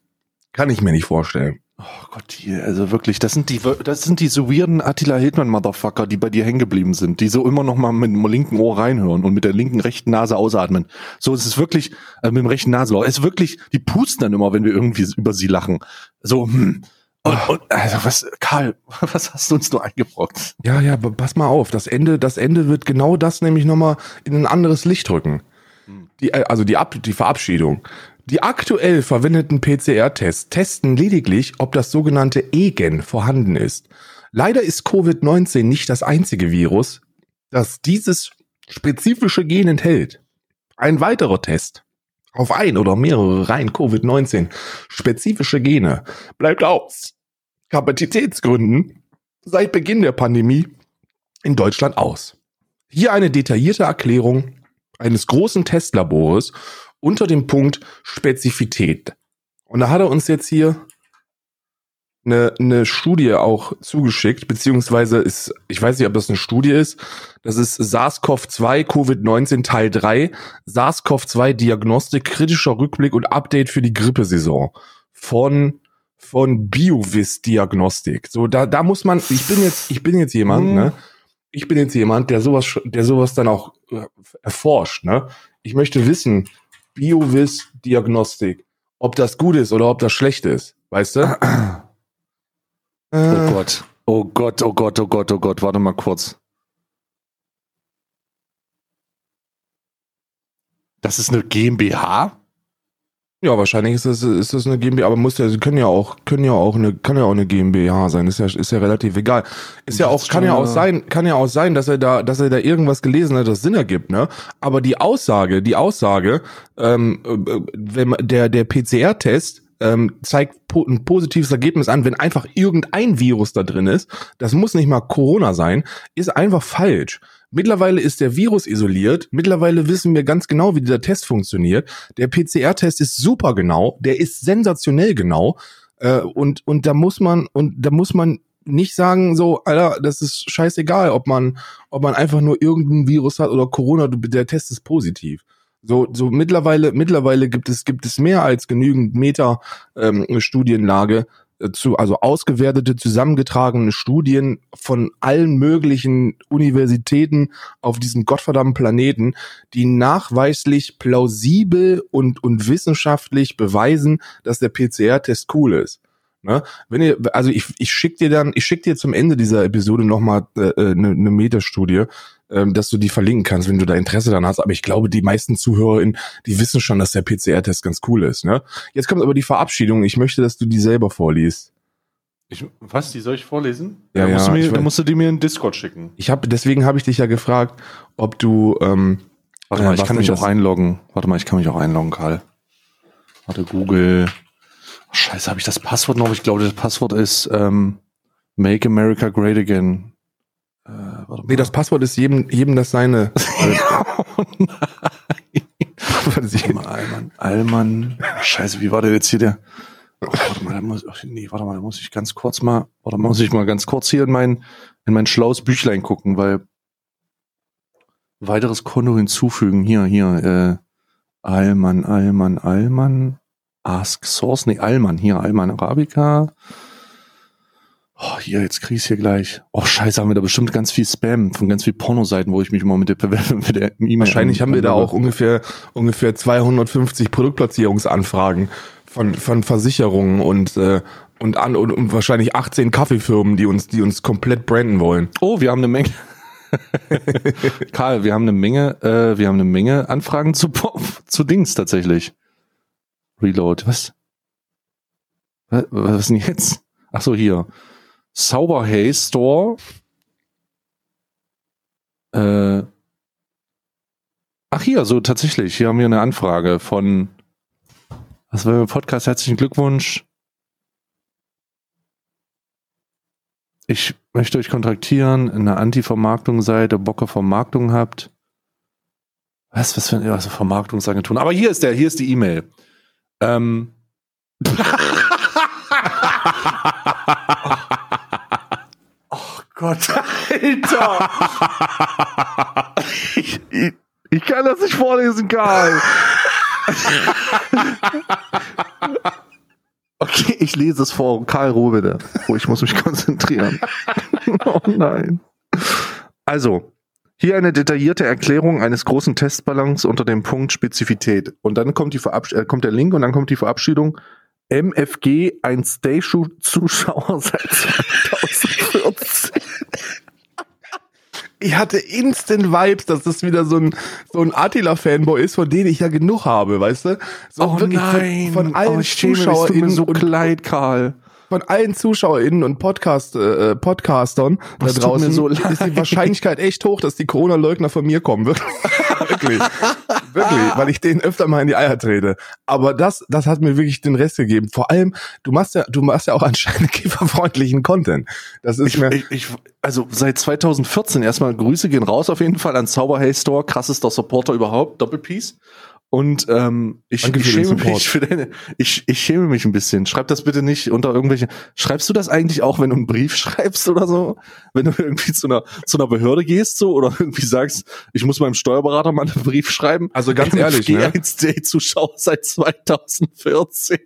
kann ich mir nicht vorstellen. Oh Gott, hier, also wirklich, das sind die, das sind die so weirden Attila Hildmann Motherfucker, die bei dir hängen geblieben sind, die so immer noch mal mit dem linken Ohr reinhören und mit der linken rechten Nase ausatmen. So ist es wirklich äh, mit dem rechten Nasenloch. Es ist wirklich, die pusten dann immer, wenn wir irgendwie über sie lachen. So, hm. Und, und, also was, Karl, was hast du uns nur eingebrockt? Ja, ja, pass mal auf. Das Ende, das Ende wird genau das nämlich nochmal in ein anderes Licht rücken. Hm. Die, äh, also die, Ab, die Verabschiedung. Die aktuell verwendeten PCR-Tests testen lediglich, ob das sogenannte E-Gen vorhanden ist. Leider ist Covid-19 nicht das einzige Virus, das dieses spezifische Gen enthält. Ein weiterer Test auf ein oder mehrere rein Covid-19 spezifische Gene bleibt aus Kapazitätsgründen seit Beginn der Pandemie in Deutschland aus. Hier eine detaillierte Erklärung eines großen Testlabores unter dem Punkt Spezifität. Und da hat er uns jetzt hier eine, eine Studie auch zugeschickt, beziehungsweise ist, ich weiß nicht, ob das eine Studie ist, das ist SARS-CoV-2 Covid-19 Teil 3, SARS-CoV-2 Diagnostik, kritischer Rückblick und Update für die Grippesaison von von Biovis Diagnostik. So, da, da muss man, ich bin jetzt, ich bin jetzt jemand, mhm. ne? Ich bin jetzt jemand, der sowas, der sowas dann auch äh, erforscht, ne? Ich möchte wissen, Biovis Diagnostik, ob das gut ist oder ob das schlecht ist, weißt du? Oh Gott. Oh Gott, oh Gott, oh Gott, oh Gott. Warte mal kurz. Das ist eine GmbH? Ja, wahrscheinlich ist das, ist das eine GmbH, aber muss ja, sie können ja auch, können ja auch eine, kann ja auch eine GmbH sein, ist ja, ist ja relativ egal. Ist ja auch, kann ja auch sein, kann ja auch sein, dass er da, dass er da irgendwas gelesen hat, das Sinn ergibt, ne? Aber die Aussage, die Aussage, ähm, äh, wenn der, der PCR-Test, ähm, zeigt po ein positives Ergebnis an, wenn einfach irgendein Virus da drin ist, das muss nicht mal Corona sein, ist einfach falsch. Mittlerweile ist der Virus isoliert. Mittlerweile wissen wir ganz genau, wie dieser Test funktioniert. Der PCR-Test ist super genau. Der ist sensationell genau. Äh, und, und da muss man, und da muss man nicht sagen so, Alter, das ist scheißegal, ob man, ob man einfach nur irgendein Virus hat oder Corona, der Test ist positiv. So, so mittlerweile, mittlerweile gibt es, gibt es mehr als genügend Meta ähm, äh, zu, also ausgewertete, zusammengetragene Studien von allen möglichen Universitäten auf diesem gottverdammten Planeten, die nachweislich plausibel und, und wissenschaftlich beweisen, dass der PCR-Test cool ist. Ne? Wenn ihr, also ich, ich schick dir dann, ich schick dir zum Ende dieser Episode nochmal eine äh, äh, ne, ne Metastudie, ähm, dass du die verlinken kannst, wenn du da Interesse daran hast. Aber ich glaube, die meisten ZuhörerInnen, die wissen schon, dass der PCR-Test ganz cool ist. Ne? Jetzt kommt aber die Verabschiedung. Ich möchte, dass du die selber vorliest. Ich, was, die soll ich vorlesen? Ja, ja, musst du mir, dann musst du die mir in Discord schicken. Ich habe, deswegen habe ich dich ja gefragt, ob du. Ähm, Warte mal, äh, ich kann mich auch einloggen. Warte mal, ich kann mich auch einloggen, Karl. Warte, Google. Oh, scheiße, habe ich das Passwort noch? Ich glaube, das Passwort ist ähm, Make America Great Again. Äh, nee, das Passwort ist jedem, jedem das seine. oh nein. Allmann, Allmann. Scheiße, wie war der jetzt hier der? Oh, warte mal, da muss, ach, nee, warte mal, da muss ich ganz kurz mal, warte mal, muss ich mal ganz kurz hier in mein, in mein schlaues Büchlein gucken, weil weiteres Konto hinzufügen. Hier, hier, äh, Allmann, Allmann, Allmann, Ask Source, nee, Allmann, hier, Allmann Arabica. Oh, hier, jetzt krieg ich's hier gleich. Oh, scheiße, haben wir da bestimmt ganz viel Spam von ganz viel Pornoseiten, wo ich mich immer mit der mit der E-Mail Wahrscheinlich haben wir da auch ungefähr ungefähr 250 Produktplatzierungsanfragen von von Versicherungen und äh, und an und, und wahrscheinlich 18 Kaffeefirmen, die uns die uns komplett branden wollen. Oh, wir haben eine Menge Karl, wir haben eine Menge, äh, wir haben eine Menge Anfragen zu, zu Dings tatsächlich. Reload, was? Was, was ist denn jetzt? Ach so, hier. Sauberhay Store. Äh, ach hier, so tatsächlich. Hier haben wir eine Anfrage von was war im Podcast? Herzlichen Glückwunsch. Ich möchte euch kontraktieren, eine Anti-Vermarktung seid, ihr Bock auf Vermarktung habt. Was, was für eine also Vermarktungsagentur? Aber hier ist der, hier ist die E-Mail. Ähm. Gott, Alter! ich, ich, ich, kann das nicht vorlesen, Karl. okay, ich lese es vor. Karl, Ruhe bitte. Oh, ich muss mich konzentrieren. oh nein. Also, hier eine detaillierte Erklärung eines großen Testballons unter dem Punkt Spezifität. Und dann kommt, die Verabsch äh, kommt der Link und dann kommt die Verabschiedung. MFG, ein Stay-Zuschauer seit 2014 ich hatte instant Vibes, dass das wieder so ein, so ein Attila-Fanboy ist, von denen ich ja genug habe, weißt du? So oh nein. Von, von allen oh, ZuschauerInnen. so kleid, Karl von allen ZuschauerInnen und Podcast, äh, Podcastern das da draußen so ist die Wahrscheinlichkeit echt hoch, dass die Corona-Leugner von mir kommen. wirklich. wirklich, weil ich denen öfter mal in die Eier trete. Aber das, das hat mir wirklich den Rest gegeben. Vor allem, du machst ja, du machst ja auch anscheinend kifferfreundlichen Content. Das ist ich, mir. Ich, ich, also seit 2014 erstmal Grüße gehen raus auf jeden Fall an Zauberhay Store, krassester Supporter überhaupt, Doppelpiece. Und ähm, ich, ich schäme mich für deine, ich, ich schäme mich ein bisschen. Schreib das bitte nicht unter irgendwelche. Schreibst du das eigentlich auch, wenn du einen Brief schreibst oder so? Wenn du irgendwie zu einer zu einer Behörde gehst so oder irgendwie sagst, ich muss meinem Steuerberater mal einen Brief schreiben. Also ganz ehrlich, ne? Zuschauer seit 2014.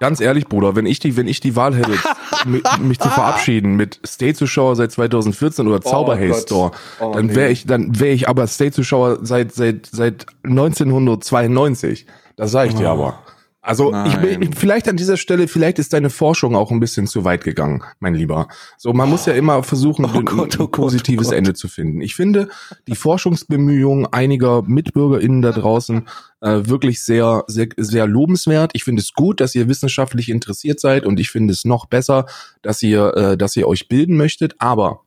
Ganz ehrlich, Bruder, wenn ich die, wenn ich die Wahl hätte, mich, mich zu verabschieden mit Stay-Zuschauer seit 2014 oder Zauberhaze oh Store, oh, dann wäre nee. ich, dann wäre ich aber Stay-Zuschauer seit seit seit 1992. Das sage ich oh. dir aber. Also ich, ich, vielleicht an dieser Stelle, vielleicht ist deine Forschung auch ein bisschen zu weit gegangen, mein Lieber. So, man oh. muss ja immer versuchen, oh Gott, oh ein positives Gott, Ende zu finden. Ich finde die Forschungsbemühungen einiger MitbürgerInnen da draußen äh, wirklich sehr, sehr, sehr lobenswert. Ich finde es gut, dass ihr wissenschaftlich interessiert seid und ich finde es noch besser, dass ihr, äh, dass ihr euch bilden möchtet. Aber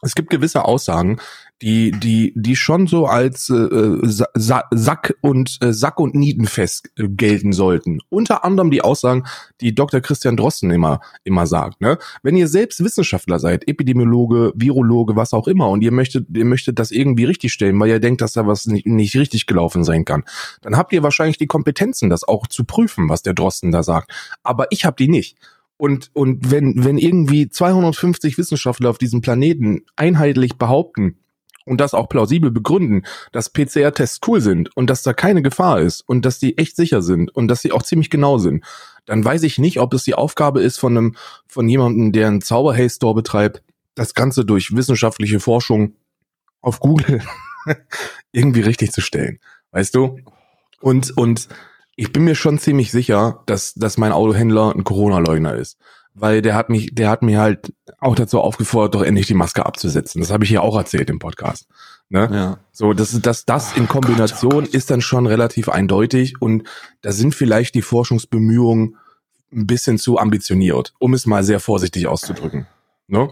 es gibt gewisse Aussagen, die die die schon so als äh, Sa Sack und äh, Sack und Nietenfest äh, gelten sollten. Unter anderem die Aussagen, die Dr. Christian Drosten immer immer sagt. Ne? Wenn ihr selbst Wissenschaftler seid, Epidemiologe, Virologe, was auch immer, und ihr möchtet ihr möchtet das irgendwie richtig stellen, weil ihr denkt, dass da was nicht, nicht richtig gelaufen sein kann, dann habt ihr wahrscheinlich die Kompetenzen, das auch zu prüfen, was der Drosten da sagt. Aber ich habe die nicht. Und, und wenn, wenn irgendwie 250 Wissenschaftler auf diesem Planeten einheitlich behaupten, und das auch plausibel begründen, dass PCR-Tests cool sind und dass da keine Gefahr ist und dass die echt sicher sind und dass sie auch ziemlich genau sind, dann weiß ich nicht, ob es die Aufgabe ist von einem, von jemandem, der einen Zauber-Store betreibt, das Ganze durch wissenschaftliche Forschung auf Google irgendwie richtig zu stellen. Weißt du? Und, und ich bin mir schon ziemlich sicher, dass, dass mein Autohändler ein Corona-Leugner ist weil der hat mich, der hat mir halt auch dazu aufgefordert, doch endlich die Maske abzusetzen. Das habe ich ja auch erzählt im Podcast. Ne? Ja. So, das ist das, das in Kombination Gott, oh ist dann schon relativ eindeutig und da sind vielleicht die Forschungsbemühungen ein bisschen zu ambitioniert, um es mal sehr vorsichtig auszudrücken. Ne?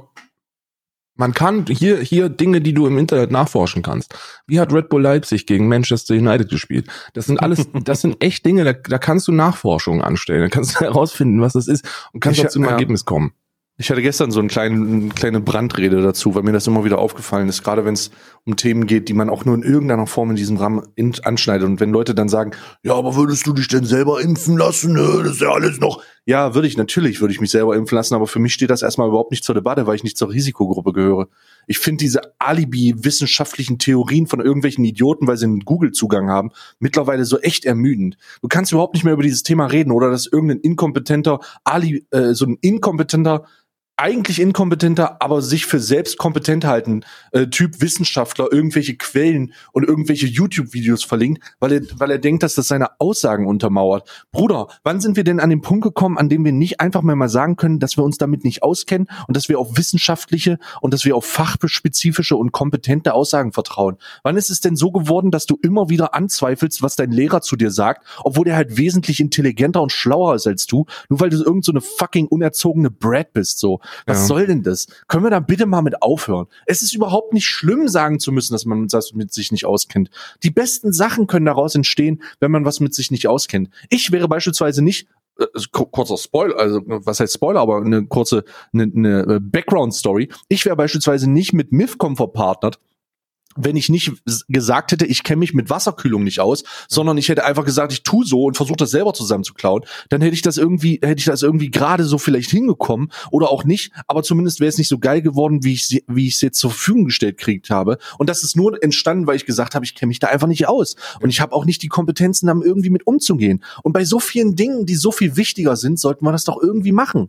Man kann hier, hier Dinge, die du im Internet nachforschen kannst. Wie hat Red Bull Leipzig gegen Manchester United gespielt? Das sind alles, das sind echt Dinge, da, da kannst du Nachforschungen anstellen. Da kannst du herausfinden, was das ist und kannst ich, zu einem ja. Ergebnis kommen. Ich hatte gestern so einen kleinen, eine kleine Brandrede dazu, weil mir das immer wieder aufgefallen ist, gerade wenn es um Themen geht, die man auch nur in irgendeiner Form in diesem Rahmen anschneidet. Und wenn Leute dann sagen, ja, aber würdest du dich denn selber impfen lassen? Das ist ja alles noch. Ja, würde ich, natürlich würde ich mich selber impfen lassen, aber für mich steht das erstmal überhaupt nicht zur Debatte, weil ich nicht zur Risikogruppe gehöre. Ich finde diese Alibi-wissenschaftlichen Theorien von irgendwelchen Idioten, weil sie einen Google-Zugang haben, mittlerweile so echt ermüdend. Du kannst überhaupt nicht mehr über dieses Thema reden oder dass irgendein inkompetenter Ali, äh, so ein inkompetenter eigentlich inkompetenter, aber sich für selbst kompetent halten, äh, Typ Wissenschaftler irgendwelche Quellen und irgendwelche YouTube-Videos verlinkt, weil er, weil er denkt, dass das seine Aussagen untermauert. Bruder, wann sind wir denn an den Punkt gekommen, an dem wir nicht einfach mal mal sagen können, dass wir uns damit nicht auskennen und dass wir auf wissenschaftliche und dass wir auf fachspezifische und kompetente Aussagen vertrauen? Wann ist es denn so geworden, dass du immer wieder anzweifelst, was dein Lehrer zu dir sagt, obwohl der halt wesentlich intelligenter und schlauer ist als du, nur weil du irgend so eine fucking unerzogene Brad bist, so. Was ja. soll denn das? Können wir da bitte mal mit aufhören? Es ist überhaupt nicht schlimm, sagen zu müssen, dass man das mit sich nicht auskennt. Die besten Sachen können daraus entstehen, wenn man was mit sich nicht auskennt. Ich wäre beispielsweise nicht äh, kurzer Spoiler, also was heißt Spoiler, aber eine kurze eine, eine äh, Background Story. Ich wäre beispielsweise nicht mit Mifcom verpartnert, wenn ich nicht gesagt hätte, ich kenne mich mit Wasserkühlung nicht aus, sondern ich hätte einfach gesagt, ich tu so und versuche das selber zusammenzuklauen, dann hätte ich das irgendwie, hätte ich das irgendwie gerade so vielleicht hingekommen oder auch nicht, aber zumindest wäre es nicht so geil geworden, wie ich wie ich es jetzt zur Verfügung gestellt kriegt habe. Und das ist nur entstanden, weil ich gesagt habe, ich kenne mich da einfach nicht aus und ich habe auch nicht die Kompetenzen, damit irgendwie mit umzugehen. Und bei so vielen Dingen, die so viel wichtiger sind, sollten wir das doch irgendwie machen.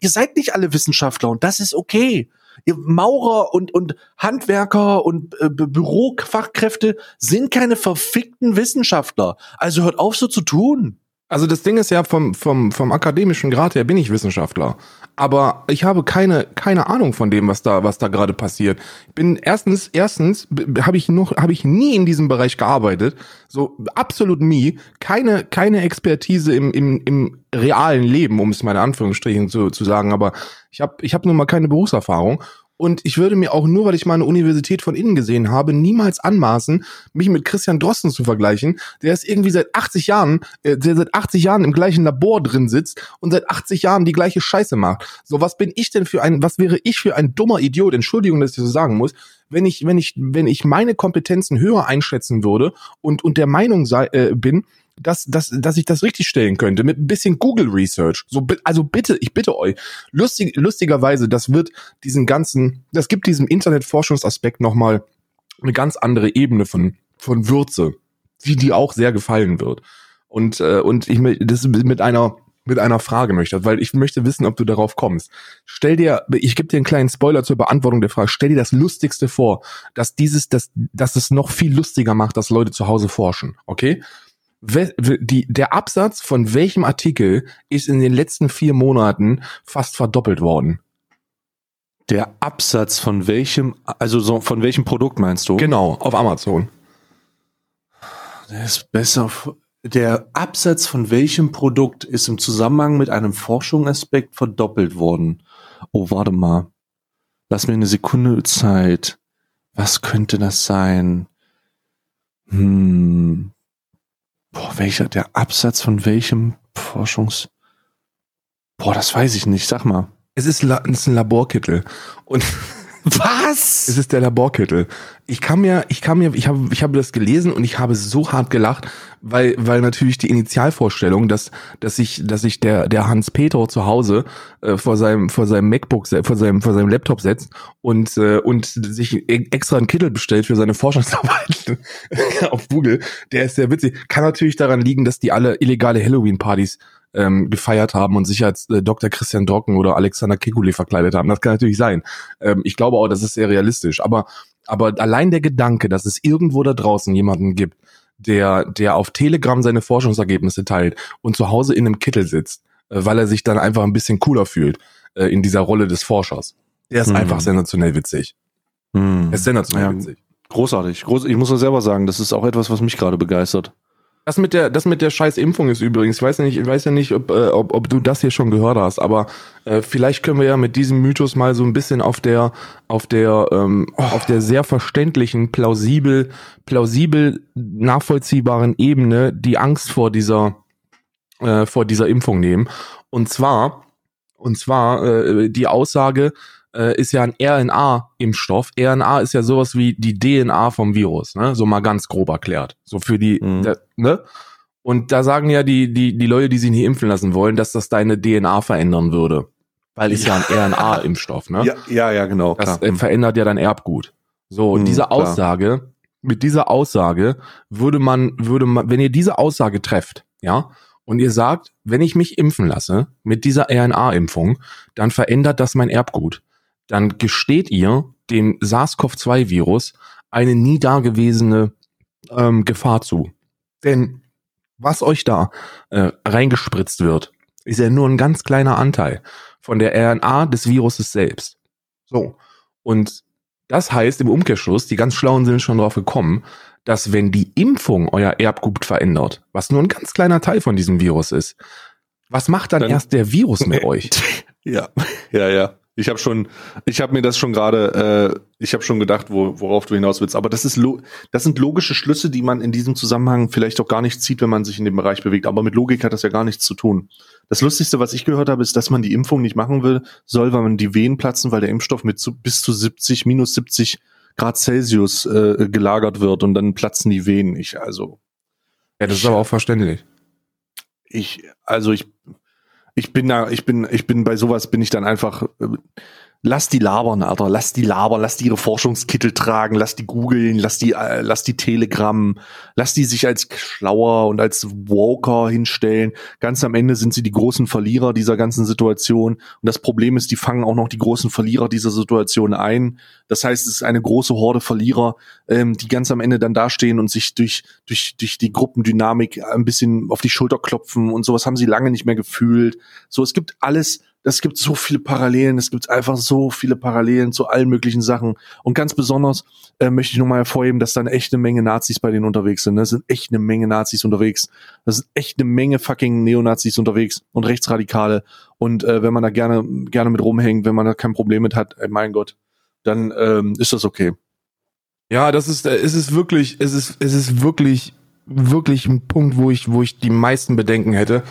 Ihr seid nicht alle Wissenschaftler und das ist okay. Maurer und, und Handwerker und äh, Bürofachkräfte sind keine verfickten Wissenschaftler. Also hört auf so zu tun. Also das Ding ist ja vom, vom, vom akademischen Grad her bin ich Wissenschaftler. Aber ich habe keine, keine Ahnung von dem, was da, was da gerade passiert. Bin erstens, erstens habe ich noch, habe ich nie in diesem Bereich gearbeitet. So absolut nie. Keine, keine Expertise im, im, im realen Leben, um es mal in Anführungsstrichen zu, zu sagen. Aber ich habe, ich habe nun mal keine Berufserfahrung. Und ich würde mir auch nur, weil ich mal eine Universität von innen gesehen habe, niemals anmaßen, mich mit Christian Drosten zu vergleichen. Der ist irgendwie seit 80 Jahren, äh, der seit 80 Jahren im gleichen Labor drin sitzt und seit 80 Jahren die gleiche Scheiße macht. So, was bin ich denn für ein, was wäre ich für ein dummer Idiot? Entschuldigung, dass ich das so sagen muss. Wenn ich, wenn ich, wenn ich meine Kompetenzen höher einschätzen würde und, und der Meinung sei, äh, bin, dass, dass, dass ich das richtig stellen könnte mit ein bisschen Google Research. So, also bitte, ich bitte euch. Lustig, lustigerweise, das wird diesen ganzen, das gibt diesem Internetforschungsaspekt nochmal eine ganz andere Ebene von, von Würze, die die auch sehr gefallen wird. Und, äh, und ich das mit einer mit einer Frage möchte, weil ich möchte wissen, ob du darauf kommst. Stell dir, ich gebe dir einen kleinen Spoiler zur Beantwortung der Frage. Stell dir das Lustigste vor, dass dieses, dass, dass es noch viel lustiger macht, dass Leute zu Hause forschen. Okay? Die, der Absatz von welchem Artikel ist in den letzten vier Monaten fast verdoppelt worden? Der Absatz von welchem, also so, von welchem Produkt meinst du? Genau, auf Amazon. Der ist besser. Der Absatz von welchem Produkt ist im Zusammenhang mit einem Forschungsaspekt verdoppelt worden? Oh, warte mal. Lass mir eine Sekunde Zeit. Was könnte das sein? Hm, Boah, welcher, der Absatz von welchem Forschungs... Boah, das weiß ich nicht, sag mal. Es ist, es ist ein Laborkittel. Und was? Es ist der Laborkittel. Ich kann mir, ich kann mir, ich habe, ich habe das gelesen und ich habe so hart gelacht, weil, weil natürlich die Initialvorstellung, dass, dass sich, dass sich der, der Hans Peter zu Hause äh, vor seinem, vor seinem MacBook, vor seinem, vor seinem Laptop setzt und und äh, und sich e-, extra einen Kittel bestellt für seine Forschungsarbeit auf Google. Der ist sehr witzig. Kann natürlich daran liegen, dass die alle illegale Halloween-Partys ähm, gefeiert haben und sich als äh, Dr. Christian Drocken oder Alexander Kekulé verkleidet haben. Das kann natürlich sein. Ähm, ich glaube auch, das ist sehr realistisch. Aber, aber allein der Gedanke, dass es irgendwo da draußen jemanden gibt, der, der auf Telegram seine Forschungsergebnisse teilt und zu Hause in einem Kittel sitzt, äh, weil er sich dann einfach ein bisschen cooler fühlt äh, in dieser Rolle des Forschers. Der ist hm. einfach sensationell witzig. Hm. Er ist sensationell ja, witzig. Großartig. Groß, ich muss das selber sagen, das ist auch etwas, was mich gerade begeistert. Das mit der, das mit der scheiß Impfung ist übrigens, ich weiß ja nicht, ich weiß ja nicht, ob, äh, ob, ob du das hier schon gehört hast, aber äh, vielleicht können wir ja mit diesem Mythos mal so ein bisschen auf der, auf der, ähm, oh. auf der sehr verständlichen, plausibel, plausibel nachvollziehbaren Ebene die Angst vor dieser, äh, vor dieser Impfung nehmen. Und zwar, und zwar äh, die Aussage, äh, ist ja ein RNA-Impfstoff. RNA ist ja sowas wie die DNA vom Virus, ne? So mal ganz grob erklärt. So für die, mhm. da, ne? Und da sagen ja die, die, die Leute, die sich nicht impfen lassen wollen, dass das deine DNA verändern würde. Weil ist ja, ja ein RNA-Impfstoff, ne? Ja, ja, ja, genau. Das klar. verändert ja dein Erbgut. So, und mhm, diese Aussage, klar. mit dieser Aussage würde man, würde man, wenn ihr diese Aussage trefft, ja, und ihr sagt, wenn ich mich impfen lasse mit dieser RNA-Impfung, dann verändert das mein Erbgut dann gesteht ihr dem SARS-CoV-2-Virus eine nie dagewesene ähm, Gefahr zu. Denn was euch da äh, reingespritzt wird, ist ja nur ein ganz kleiner Anteil von der RNA des Viruses selbst. So. Und das heißt im Umkehrschluss, die ganz Schlauen sind schon drauf gekommen, dass wenn die Impfung euer Erbgut verändert, was nur ein ganz kleiner Teil von diesem Virus ist, was macht dann, dann erst der Virus mit euch? Ja, ja, ja. Ich habe schon, ich habe mir das schon gerade, äh, ich habe schon gedacht, wo, worauf du hinaus willst. Aber das ist, das sind logische Schlüsse, die man in diesem Zusammenhang vielleicht auch gar nicht zieht, wenn man sich in dem Bereich bewegt. Aber mit Logik hat das ja gar nichts zu tun. Das Lustigste, was ich gehört habe, ist, dass man die Impfung nicht machen will, soll, weil man die Venen platzen, weil der Impfstoff mit zu, bis zu 70, minus 70 Grad Celsius äh, gelagert wird und dann platzen die Venen. Ich also. Ja, das ist aber auch verständlich. Ich, also ich ich bin da, ich bin, ich bin bei sowas bin ich dann einfach, äh, lass die labern, Alter, lass die labern, lass die ihre Forschungskittel tragen, lass die googeln, lass die, äh, lass die Telegram, lass die sich als schlauer und als Walker hinstellen. Ganz am Ende sind sie die großen Verlierer dieser ganzen Situation. Und das Problem ist, die fangen auch noch die großen Verlierer dieser Situation ein. Das heißt, es ist eine große Horde Verlierer, ähm, die ganz am Ende dann dastehen und sich durch, durch, durch die Gruppendynamik ein bisschen auf die Schulter klopfen und sowas haben sie lange nicht mehr gefühlt. So, es gibt alles, es gibt so viele Parallelen, es gibt einfach so viele Parallelen zu allen möglichen Sachen. Und ganz besonders äh, möchte ich nochmal hervorheben, dass da eine echte Menge Nazis bei denen unterwegs sind. Es sind echt eine Menge Nazis unterwegs. Das sind echt eine Menge fucking Neonazis unterwegs und Rechtsradikale. Und äh, wenn man da gerne, gerne mit rumhängt, wenn man da kein Problem mit hat, äh, mein Gott, dann ähm, ist das okay. Ja, das ist, es ist wirklich, es ist, es ist wirklich, wirklich ein Punkt, wo ich, wo ich die meisten Bedenken hätte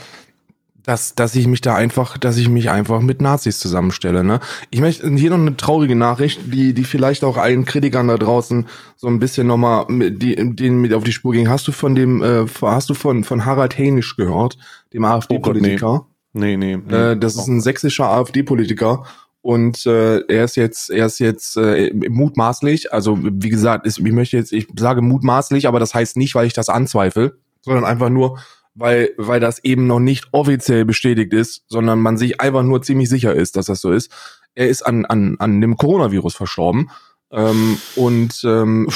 dass, dass ich mich da einfach, dass ich mich einfach mit Nazis zusammenstelle. Ne? Ich möchte hier noch eine traurige Nachricht, die, die vielleicht auch allen Kritikern da draußen so ein bisschen nochmal die, denen mit auf die Spur ging. Hast du von dem, äh, hast du von, von Harald Heinisch gehört, dem AfD-Politiker? Oh nee. nee, nee. nee. Äh, das ist ein sächsischer AfD-Politiker und äh, er ist jetzt er ist jetzt äh, mutmaßlich also wie gesagt ist, ich möchte jetzt ich sage mutmaßlich aber das heißt nicht weil ich das anzweifle sondern einfach nur weil, weil das eben noch nicht offiziell bestätigt ist, sondern man sich einfach nur ziemlich sicher ist, dass das so ist. Er ist an, an, an dem Coronavirus verstorben. Ähm, und ähm,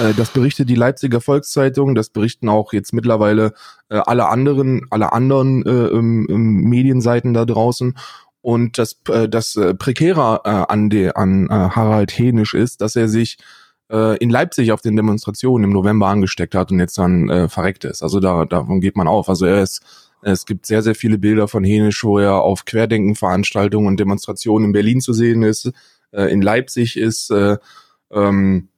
er, äh, das berichtet die Leipziger Volkszeitung, das berichten auch jetzt mittlerweile äh, alle anderen, alle anderen äh, ähm, ähm Medienseiten da draußen. Und das, äh, das äh, Prekäre äh, an, de, an äh, Harald Henisch ist, dass er sich äh, in Leipzig auf den Demonstrationen im November angesteckt hat und jetzt dann äh, verreckt ist. Also da, davon geht man auf. Also er ist es gibt sehr, sehr viele Bilder von Henisch, wo er auf Querdenkenveranstaltungen und Demonstrationen in Berlin zu sehen ist, äh, in Leipzig ist äh, ähm,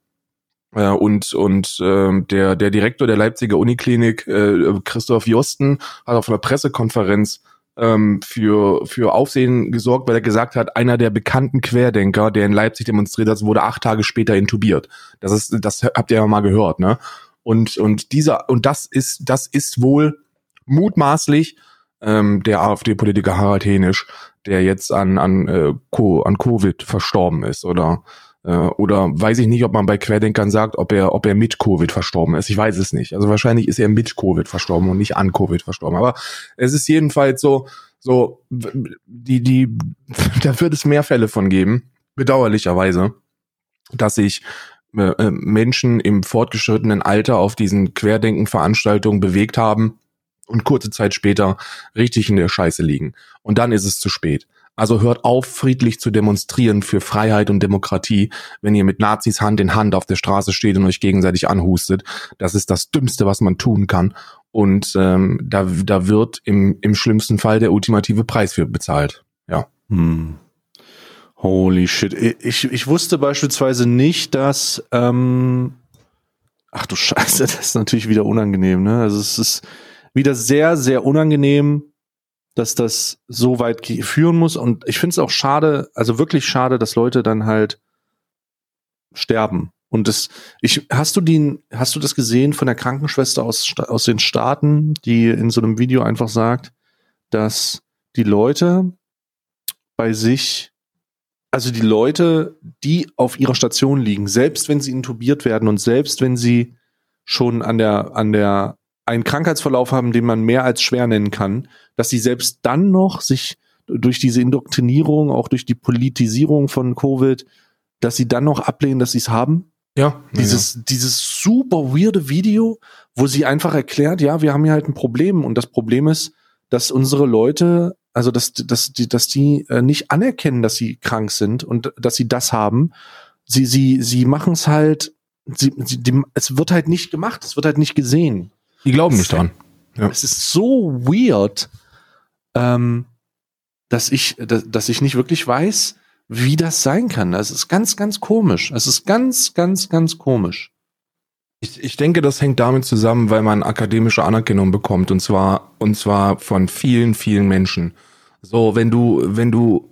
äh, und und äh, der der Direktor der Leipziger Uniklinik äh, Christoph Josten hat auf einer Pressekonferenz ähm, für, für Aufsehen gesorgt, weil er gesagt hat, einer der bekannten Querdenker, der in Leipzig demonstriert hat, wurde acht Tage später intubiert. Das ist, das habt ihr ja mal gehört, ne? Und, und dieser, und das ist, das ist wohl mutmaßlich ähm, der AfD-Politiker Harald Henisch, der jetzt an, an, äh, Co an Covid verstorben ist, oder? Äh, oder weiß ich nicht, ob man bei Querdenkern sagt, ob er, ob er mit Covid verstorben ist. Ich weiß es nicht. Also wahrscheinlich ist er mit Covid verstorben und nicht an Covid verstorben. Aber es ist jedenfalls so, so, die, die, da wird es mehr Fälle von geben, bedauerlicherweise, dass sich äh, äh, Menschen im fortgeschrittenen Alter auf diesen Querdenken-Veranstaltungen bewegt haben und kurze Zeit später richtig in der Scheiße liegen. Und dann ist es zu spät. Also hört auf, friedlich zu demonstrieren für Freiheit und Demokratie, wenn ihr mit Nazis Hand in Hand auf der Straße steht und euch gegenseitig anhustet. Das ist das Dümmste, was man tun kann. Und ähm, da, da wird im, im schlimmsten Fall der ultimative Preis für bezahlt. Ja. Hm. Holy shit. Ich, ich wusste beispielsweise nicht, dass. Ähm Ach du Scheiße, das ist natürlich wieder unangenehm, ne? Also es ist wieder sehr, sehr unangenehm, dass das so weit führen muss. Und ich finde es auch schade, also wirklich schade, dass Leute dann halt sterben. Und das, ich, hast du den, hast du das gesehen von der Krankenschwester aus, aus den Staaten, die in so einem Video einfach sagt, dass die Leute bei sich, also die Leute, die auf ihrer Station liegen, selbst wenn sie intubiert werden und selbst wenn sie schon an der, an der einen Krankheitsverlauf haben, den man mehr als schwer nennen kann, dass sie selbst dann noch sich durch diese Indoktrinierung, auch durch die Politisierung von Covid, dass sie dann noch ablehnen, dass sie es haben. Ja. Dieses, ja. dieses super weirde Video, wo sie einfach erklärt, ja, wir haben hier halt ein Problem und das Problem ist, dass unsere Leute, also dass, dass die, dass die äh, nicht anerkennen, dass sie krank sind und dass sie das haben. Sie, sie, sie machen es halt, sie, sie, die, es wird halt nicht gemacht, es wird halt nicht gesehen. Die glauben nicht dran. Ja. Es ist so weird, ähm, dass ich, dass, dass ich nicht wirklich weiß, wie das sein kann. Das ist ganz, ganz komisch. Es ist ganz, ganz, ganz komisch. Ich, ich denke, das hängt damit zusammen, weil man akademische Anerkennung bekommt und zwar und zwar von vielen, vielen Menschen. So, wenn du, wenn du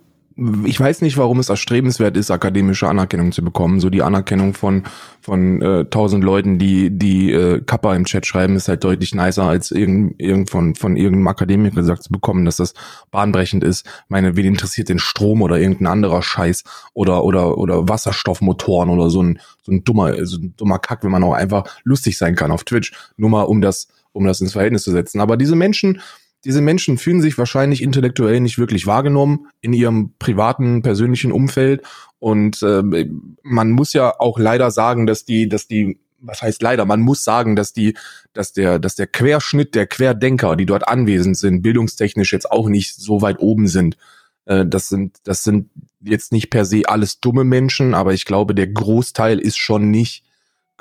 ich weiß nicht, warum es erstrebenswert ist, akademische Anerkennung zu bekommen. So die Anerkennung von von äh, tausend Leuten, die die äh, Kappa im Chat schreiben, ist halt deutlich nicer als irgend, irgend von von irgendeinem Akademiker gesagt zu bekommen, dass das bahnbrechend ist. Meine, wen interessiert den Strom oder irgendein anderer Scheiß oder oder oder Wasserstoffmotoren oder so ein so ein dummer so ein dummer Kack, wenn man auch einfach lustig sein kann auf Twitch, nur mal um das um das ins Verhältnis zu setzen. Aber diese Menschen diese Menschen fühlen sich wahrscheinlich intellektuell nicht wirklich wahrgenommen in ihrem privaten, persönlichen Umfeld. Und äh, man muss ja auch leider sagen, dass die, dass die, was heißt leider, man muss sagen, dass die, dass der, dass der Querschnitt der Querdenker, die dort anwesend sind, bildungstechnisch jetzt auch nicht so weit oben sind. Äh, das sind, das sind jetzt nicht per se alles dumme Menschen, aber ich glaube, der Großteil ist schon nicht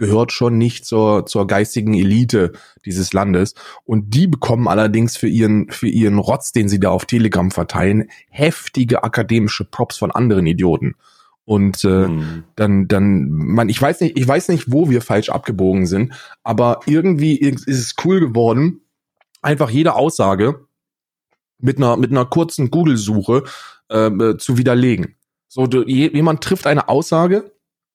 gehört schon nicht zur, zur geistigen Elite dieses Landes. Und die bekommen allerdings für ihren, für ihren Rotz, den sie da auf Telegram verteilen, heftige akademische Props von anderen Idioten. Und äh, mhm. dann, dann, man, ich weiß nicht, ich weiß nicht, wo wir falsch abgebogen sind, aber irgendwie ist es cool geworden, einfach jede Aussage mit einer, mit einer kurzen Google-Suche äh, zu widerlegen. So, du, jemand trifft eine Aussage,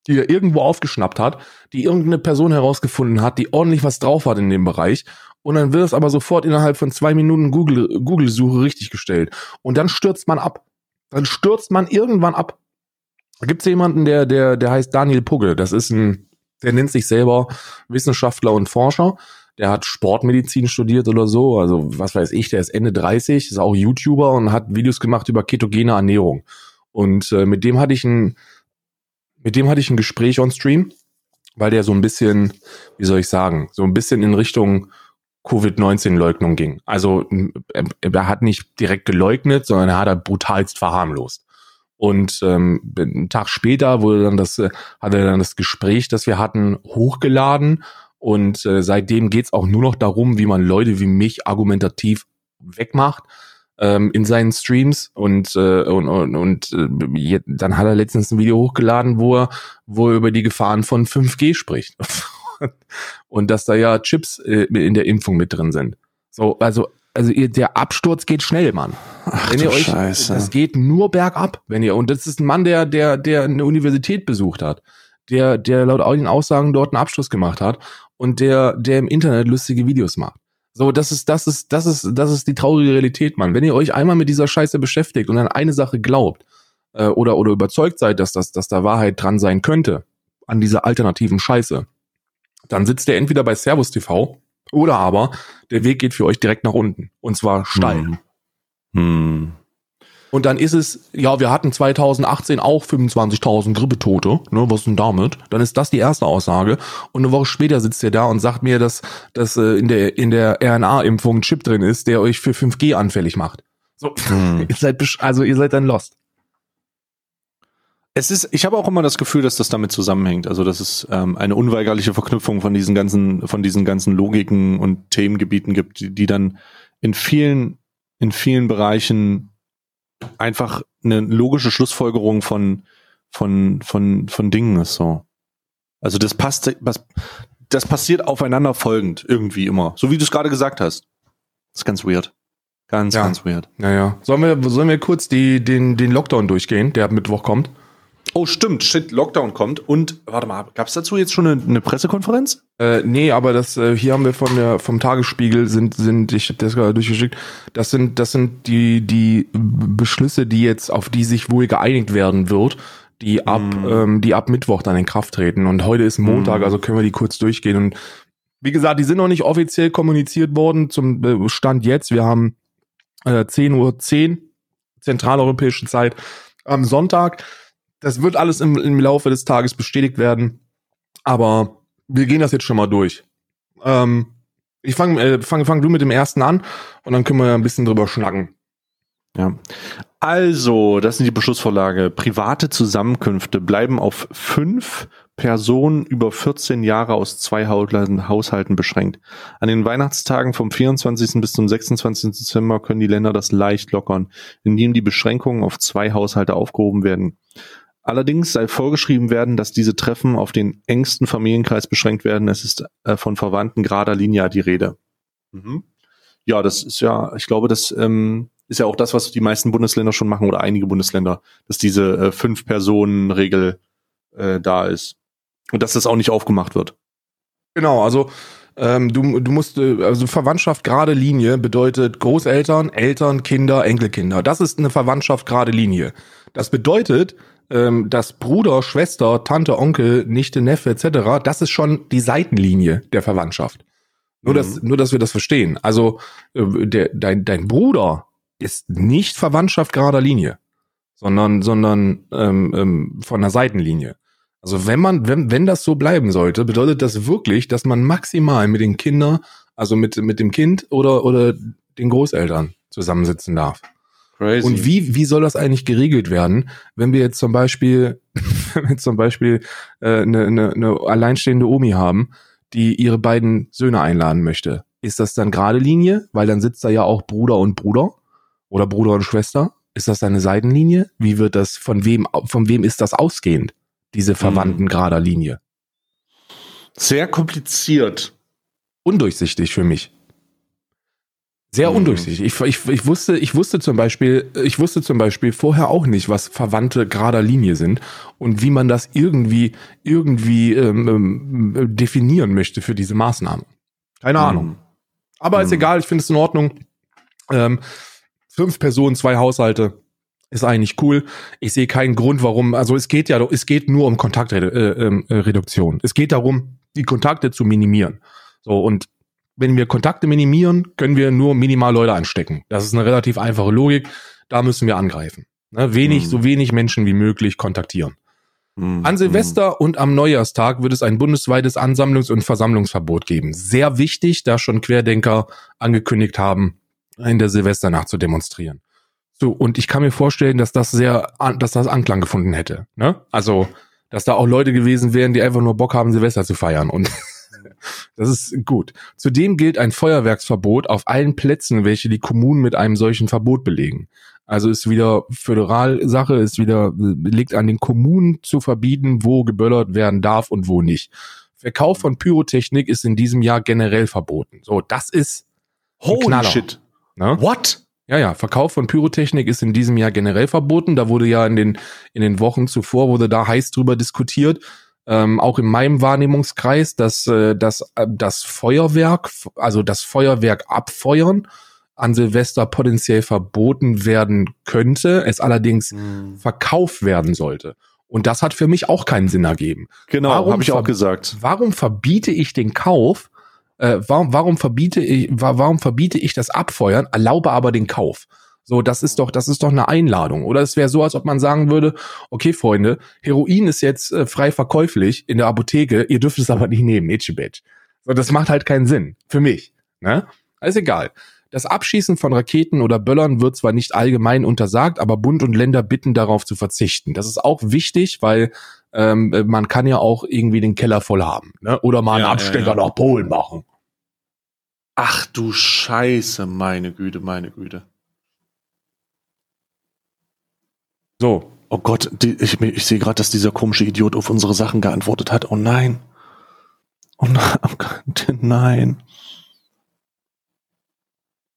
die er irgendwo aufgeschnappt hat, die irgendeine Person herausgefunden hat, die ordentlich was drauf hat in dem Bereich. Und dann wird es aber sofort innerhalb von zwei Minuten Google, Google-Suche richtig gestellt. Und dann stürzt man ab. Dann stürzt man irgendwann ab. Da gibt es jemanden, der, der, der heißt Daniel Pugge. Das ist ein, der nennt sich selber Wissenschaftler und Forscher. Der hat Sportmedizin studiert oder so. Also, was weiß ich, der ist Ende 30, ist auch YouTuber und hat Videos gemacht über ketogene Ernährung. Und äh, mit dem hatte ich ein, mit dem hatte ich ein Gespräch on Stream, weil der so ein bisschen, wie soll ich sagen, so ein bisschen in Richtung Covid-19-Leugnung ging. Also er, hat nicht direkt geleugnet, sondern er hat er brutalst verharmlost. Und ähm, einen Tag später wurde dann das, äh, hat er dann das Gespräch, das wir hatten, hochgeladen. Und äh, seitdem geht's auch nur noch darum, wie man Leute wie mich argumentativ wegmacht ähm, in seinen Streams und äh, und, und, und äh, dann hat er letztens ein Video hochgeladen, wo er, wo er über die Gefahren von 5G spricht und dass da ja Chips äh, in der Impfung mit drin sind. So, also also ihr, der Absturz geht schnell, Mann. Ach, wenn ihr euch, Scheiße. das geht nur bergab, wenn ihr und das ist ein Mann, der der der eine Universität besucht hat, der der laut all den Aussagen dort einen Abschluss gemacht hat und der der im Internet lustige Videos macht. So, das ist, das ist, das ist, das ist die traurige Realität, Mann. Wenn ihr euch einmal mit dieser Scheiße beschäftigt und an eine Sache glaubt äh, oder oder überzeugt seid, dass das, dass da Wahrheit dran sein könnte an dieser alternativen Scheiße, dann sitzt ihr entweder bei Servus TV oder aber der Weg geht für euch direkt nach unten und zwar steil. Hm. Hm. Und dann ist es, ja, wir hatten 2018 auch 25.000 Grippetote. Ne, was denn damit? Dann ist das die erste Aussage. Und eine Woche später sitzt ihr da und sagt mir, dass, dass äh, in der, in der RNA-Impfung ein Chip drin ist, der euch für 5G anfällig macht. So, hm. ihr seid, also ihr seid dann lost. Es ist, ich habe auch immer das Gefühl, dass das damit zusammenhängt. Also, dass es ähm, eine unweigerliche Verknüpfung von diesen ganzen, von diesen ganzen Logiken und Themengebieten gibt, die, die dann in vielen, in vielen Bereichen einfach eine logische Schlussfolgerung von, von, von, von Dingen ist so. Also das passt, was, das passiert aufeinander folgend irgendwie immer. So wie du es gerade gesagt hast. Das ist ganz weird. Ganz, ja. ganz weird. Naja. Sollen wir, sollen wir kurz die, den, den Lockdown durchgehen, der ab Mittwoch kommt? Oh, stimmt, shit, Lockdown kommt. Und warte mal, gab es dazu jetzt schon eine, eine Pressekonferenz? Äh, nee, aber das äh, hier haben wir von der vom Tagesspiegel sind sind ich habe das gerade durchgeschickt. Das sind das sind die die Beschlüsse, die jetzt auf die sich wohl geeinigt werden wird, die ab mm. ähm, die ab Mittwoch dann in Kraft treten. Und heute ist Montag, mm. also können wir die kurz durchgehen. Und wie gesagt, die sind noch nicht offiziell kommuniziert worden zum äh, Stand jetzt. Wir haben äh, 10 Uhr 10 zentraleuropäische Zeit am Sonntag das wird alles im, im Laufe des Tages bestätigt werden. Aber wir gehen das jetzt schon mal durch. Ähm, ich fange äh, fang, fang du mit dem ersten an und dann können wir ein bisschen drüber schnacken. Ja. Also, das sind die Beschlussvorlage. Private Zusammenkünfte bleiben auf fünf Personen über 14 Jahre aus zwei Haushalten beschränkt. An den Weihnachtstagen vom 24. bis zum 26. Dezember können die Länder das leicht lockern, indem die Beschränkungen auf zwei Haushalte aufgehoben werden. Allerdings sei vorgeschrieben werden, dass diese Treffen auf den engsten Familienkreis beschränkt werden. Es ist äh, von Verwandten gerader Linie die Rede. Mhm. Ja, das ist ja, ich glaube, das ähm, ist ja auch das, was die meisten Bundesländer schon machen oder einige Bundesländer, dass diese äh, Fünf-Personen-Regel äh, da ist. Und dass das auch nicht aufgemacht wird. Genau, also ähm, du, du musst, äh, also Verwandtschaft gerade Linie bedeutet Großeltern, Eltern, Kinder, Enkelkinder. Das ist eine Verwandtschaft gerade Linie. Das bedeutet, ähm, dass Bruder, Schwester, Tante, Onkel, Nichte, Neffe etc., das ist schon die Seitenlinie der Verwandtschaft. Nur, mhm. dass, nur dass wir das verstehen. Also äh, der, dein, dein Bruder ist nicht Verwandtschaft gerader Linie, sondern, sondern ähm, ähm, von der Seitenlinie. Also wenn man, wenn, wenn das so bleiben sollte, bedeutet das wirklich, dass man maximal mit den Kindern, also mit, mit dem Kind oder, oder den Großeltern zusammensitzen darf. Crazy. Und wie, wie soll das eigentlich geregelt werden, wenn wir jetzt zum Beispiel, wenn wir zum Beispiel äh, eine, eine, eine alleinstehende Omi haben, die ihre beiden Söhne einladen möchte? Ist das dann gerade Linie? Weil dann sitzt da ja auch Bruder und Bruder oder Bruder und Schwester. Ist das eine Seitenlinie? Wie wird das, von wem, von wem ist das ausgehend? Diese hm. verwandten gerader Linie? Sehr kompliziert. Undurchsichtig für mich. Sehr mhm. undurchsichtig. Ich, ich, ich, wusste, ich wusste zum Beispiel, ich wusste zum Beispiel vorher auch nicht, was verwandte gerader Linie sind und wie man das irgendwie, irgendwie ähm, ähm, definieren möchte für diese Maßnahme. Keine mhm. Ahnung. Aber mhm. ist egal, ich finde es in Ordnung. Ähm, fünf Personen, zwei Haushalte ist eigentlich cool. Ich sehe keinen Grund, warum. Also es geht ja, es geht nur um Kontaktreduktion. Äh, äh, es geht darum, die Kontakte zu minimieren. So und wenn wir Kontakte minimieren, können wir nur minimal Leute anstecken. Das ist eine relativ einfache Logik. Da müssen wir angreifen. Ne? Wenig, hm. so wenig Menschen wie möglich kontaktieren. Hm. An Silvester hm. und am Neujahrstag wird es ein bundesweites Ansammlungs- und Versammlungsverbot geben. Sehr wichtig, da schon Querdenker angekündigt haben, in der Silvesternacht zu demonstrieren. So, und ich kann mir vorstellen, dass das sehr, dass das Anklang gefunden hätte. Ne? Also, dass da auch Leute gewesen wären, die einfach nur Bock haben, Silvester zu feiern. Und das ist gut. Zudem gilt ein Feuerwerksverbot auf allen Plätzen, welche die Kommunen mit einem solchen Verbot belegen. Also ist wieder Föderalsache, ist wieder, liegt an den Kommunen zu verbieten, wo geböllert werden darf und wo nicht. Verkauf von Pyrotechnik ist in diesem Jahr generell verboten. So, das ist Holy shit. Ne? What? Ja, ja, Verkauf von Pyrotechnik ist in diesem Jahr generell verboten. Da wurde ja in den, in den Wochen zuvor, wurde da heiß drüber diskutiert ähm, auch in meinem Wahrnehmungskreis, dass, äh, dass äh, das Feuerwerk, also das Feuerwerk abfeuern, an Silvester potenziell verboten werden könnte, es allerdings mhm. verkauft werden sollte. Und das hat für mich auch keinen Sinn ergeben. Genau, habe ich auch gesagt. Warum verbiete ich den Kauf? Äh, warum, warum verbiete ich, warum verbiete ich das Abfeuern, erlaube aber den Kauf? So, das ist doch, das ist doch eine Einladung. Oder es wäre so, als ob man sagen würde, okay, Freunde, Heroin ist jetzt äh, frei verkäuflich in der Apotheke, ihr dürft es aber nicht nehmen, Itchy-Bitch. So, das macht halt keinen Sinn. Für mich. Ne? Ist egal. Das Abschießen von Raketen oder Böllern wird zwar nicht allgemein untersagt, aber Bund und Länder bitten darauf zu verzichten. Das ist auch wichtig, weil ähm, man kann ja auch irgendwie den Keller voll haben. Ne? Oder mal einen ja, Abstecher ja, ja. nach Polen machen. Ach du Scheiße, meine Güte, meine Güte. So. Oh Gott, die, ich, ich sehe gerade, dass dieser komische Idiot auf unsere Sachen geantwortet hat. Oh nein. Oh nein. Oh nein.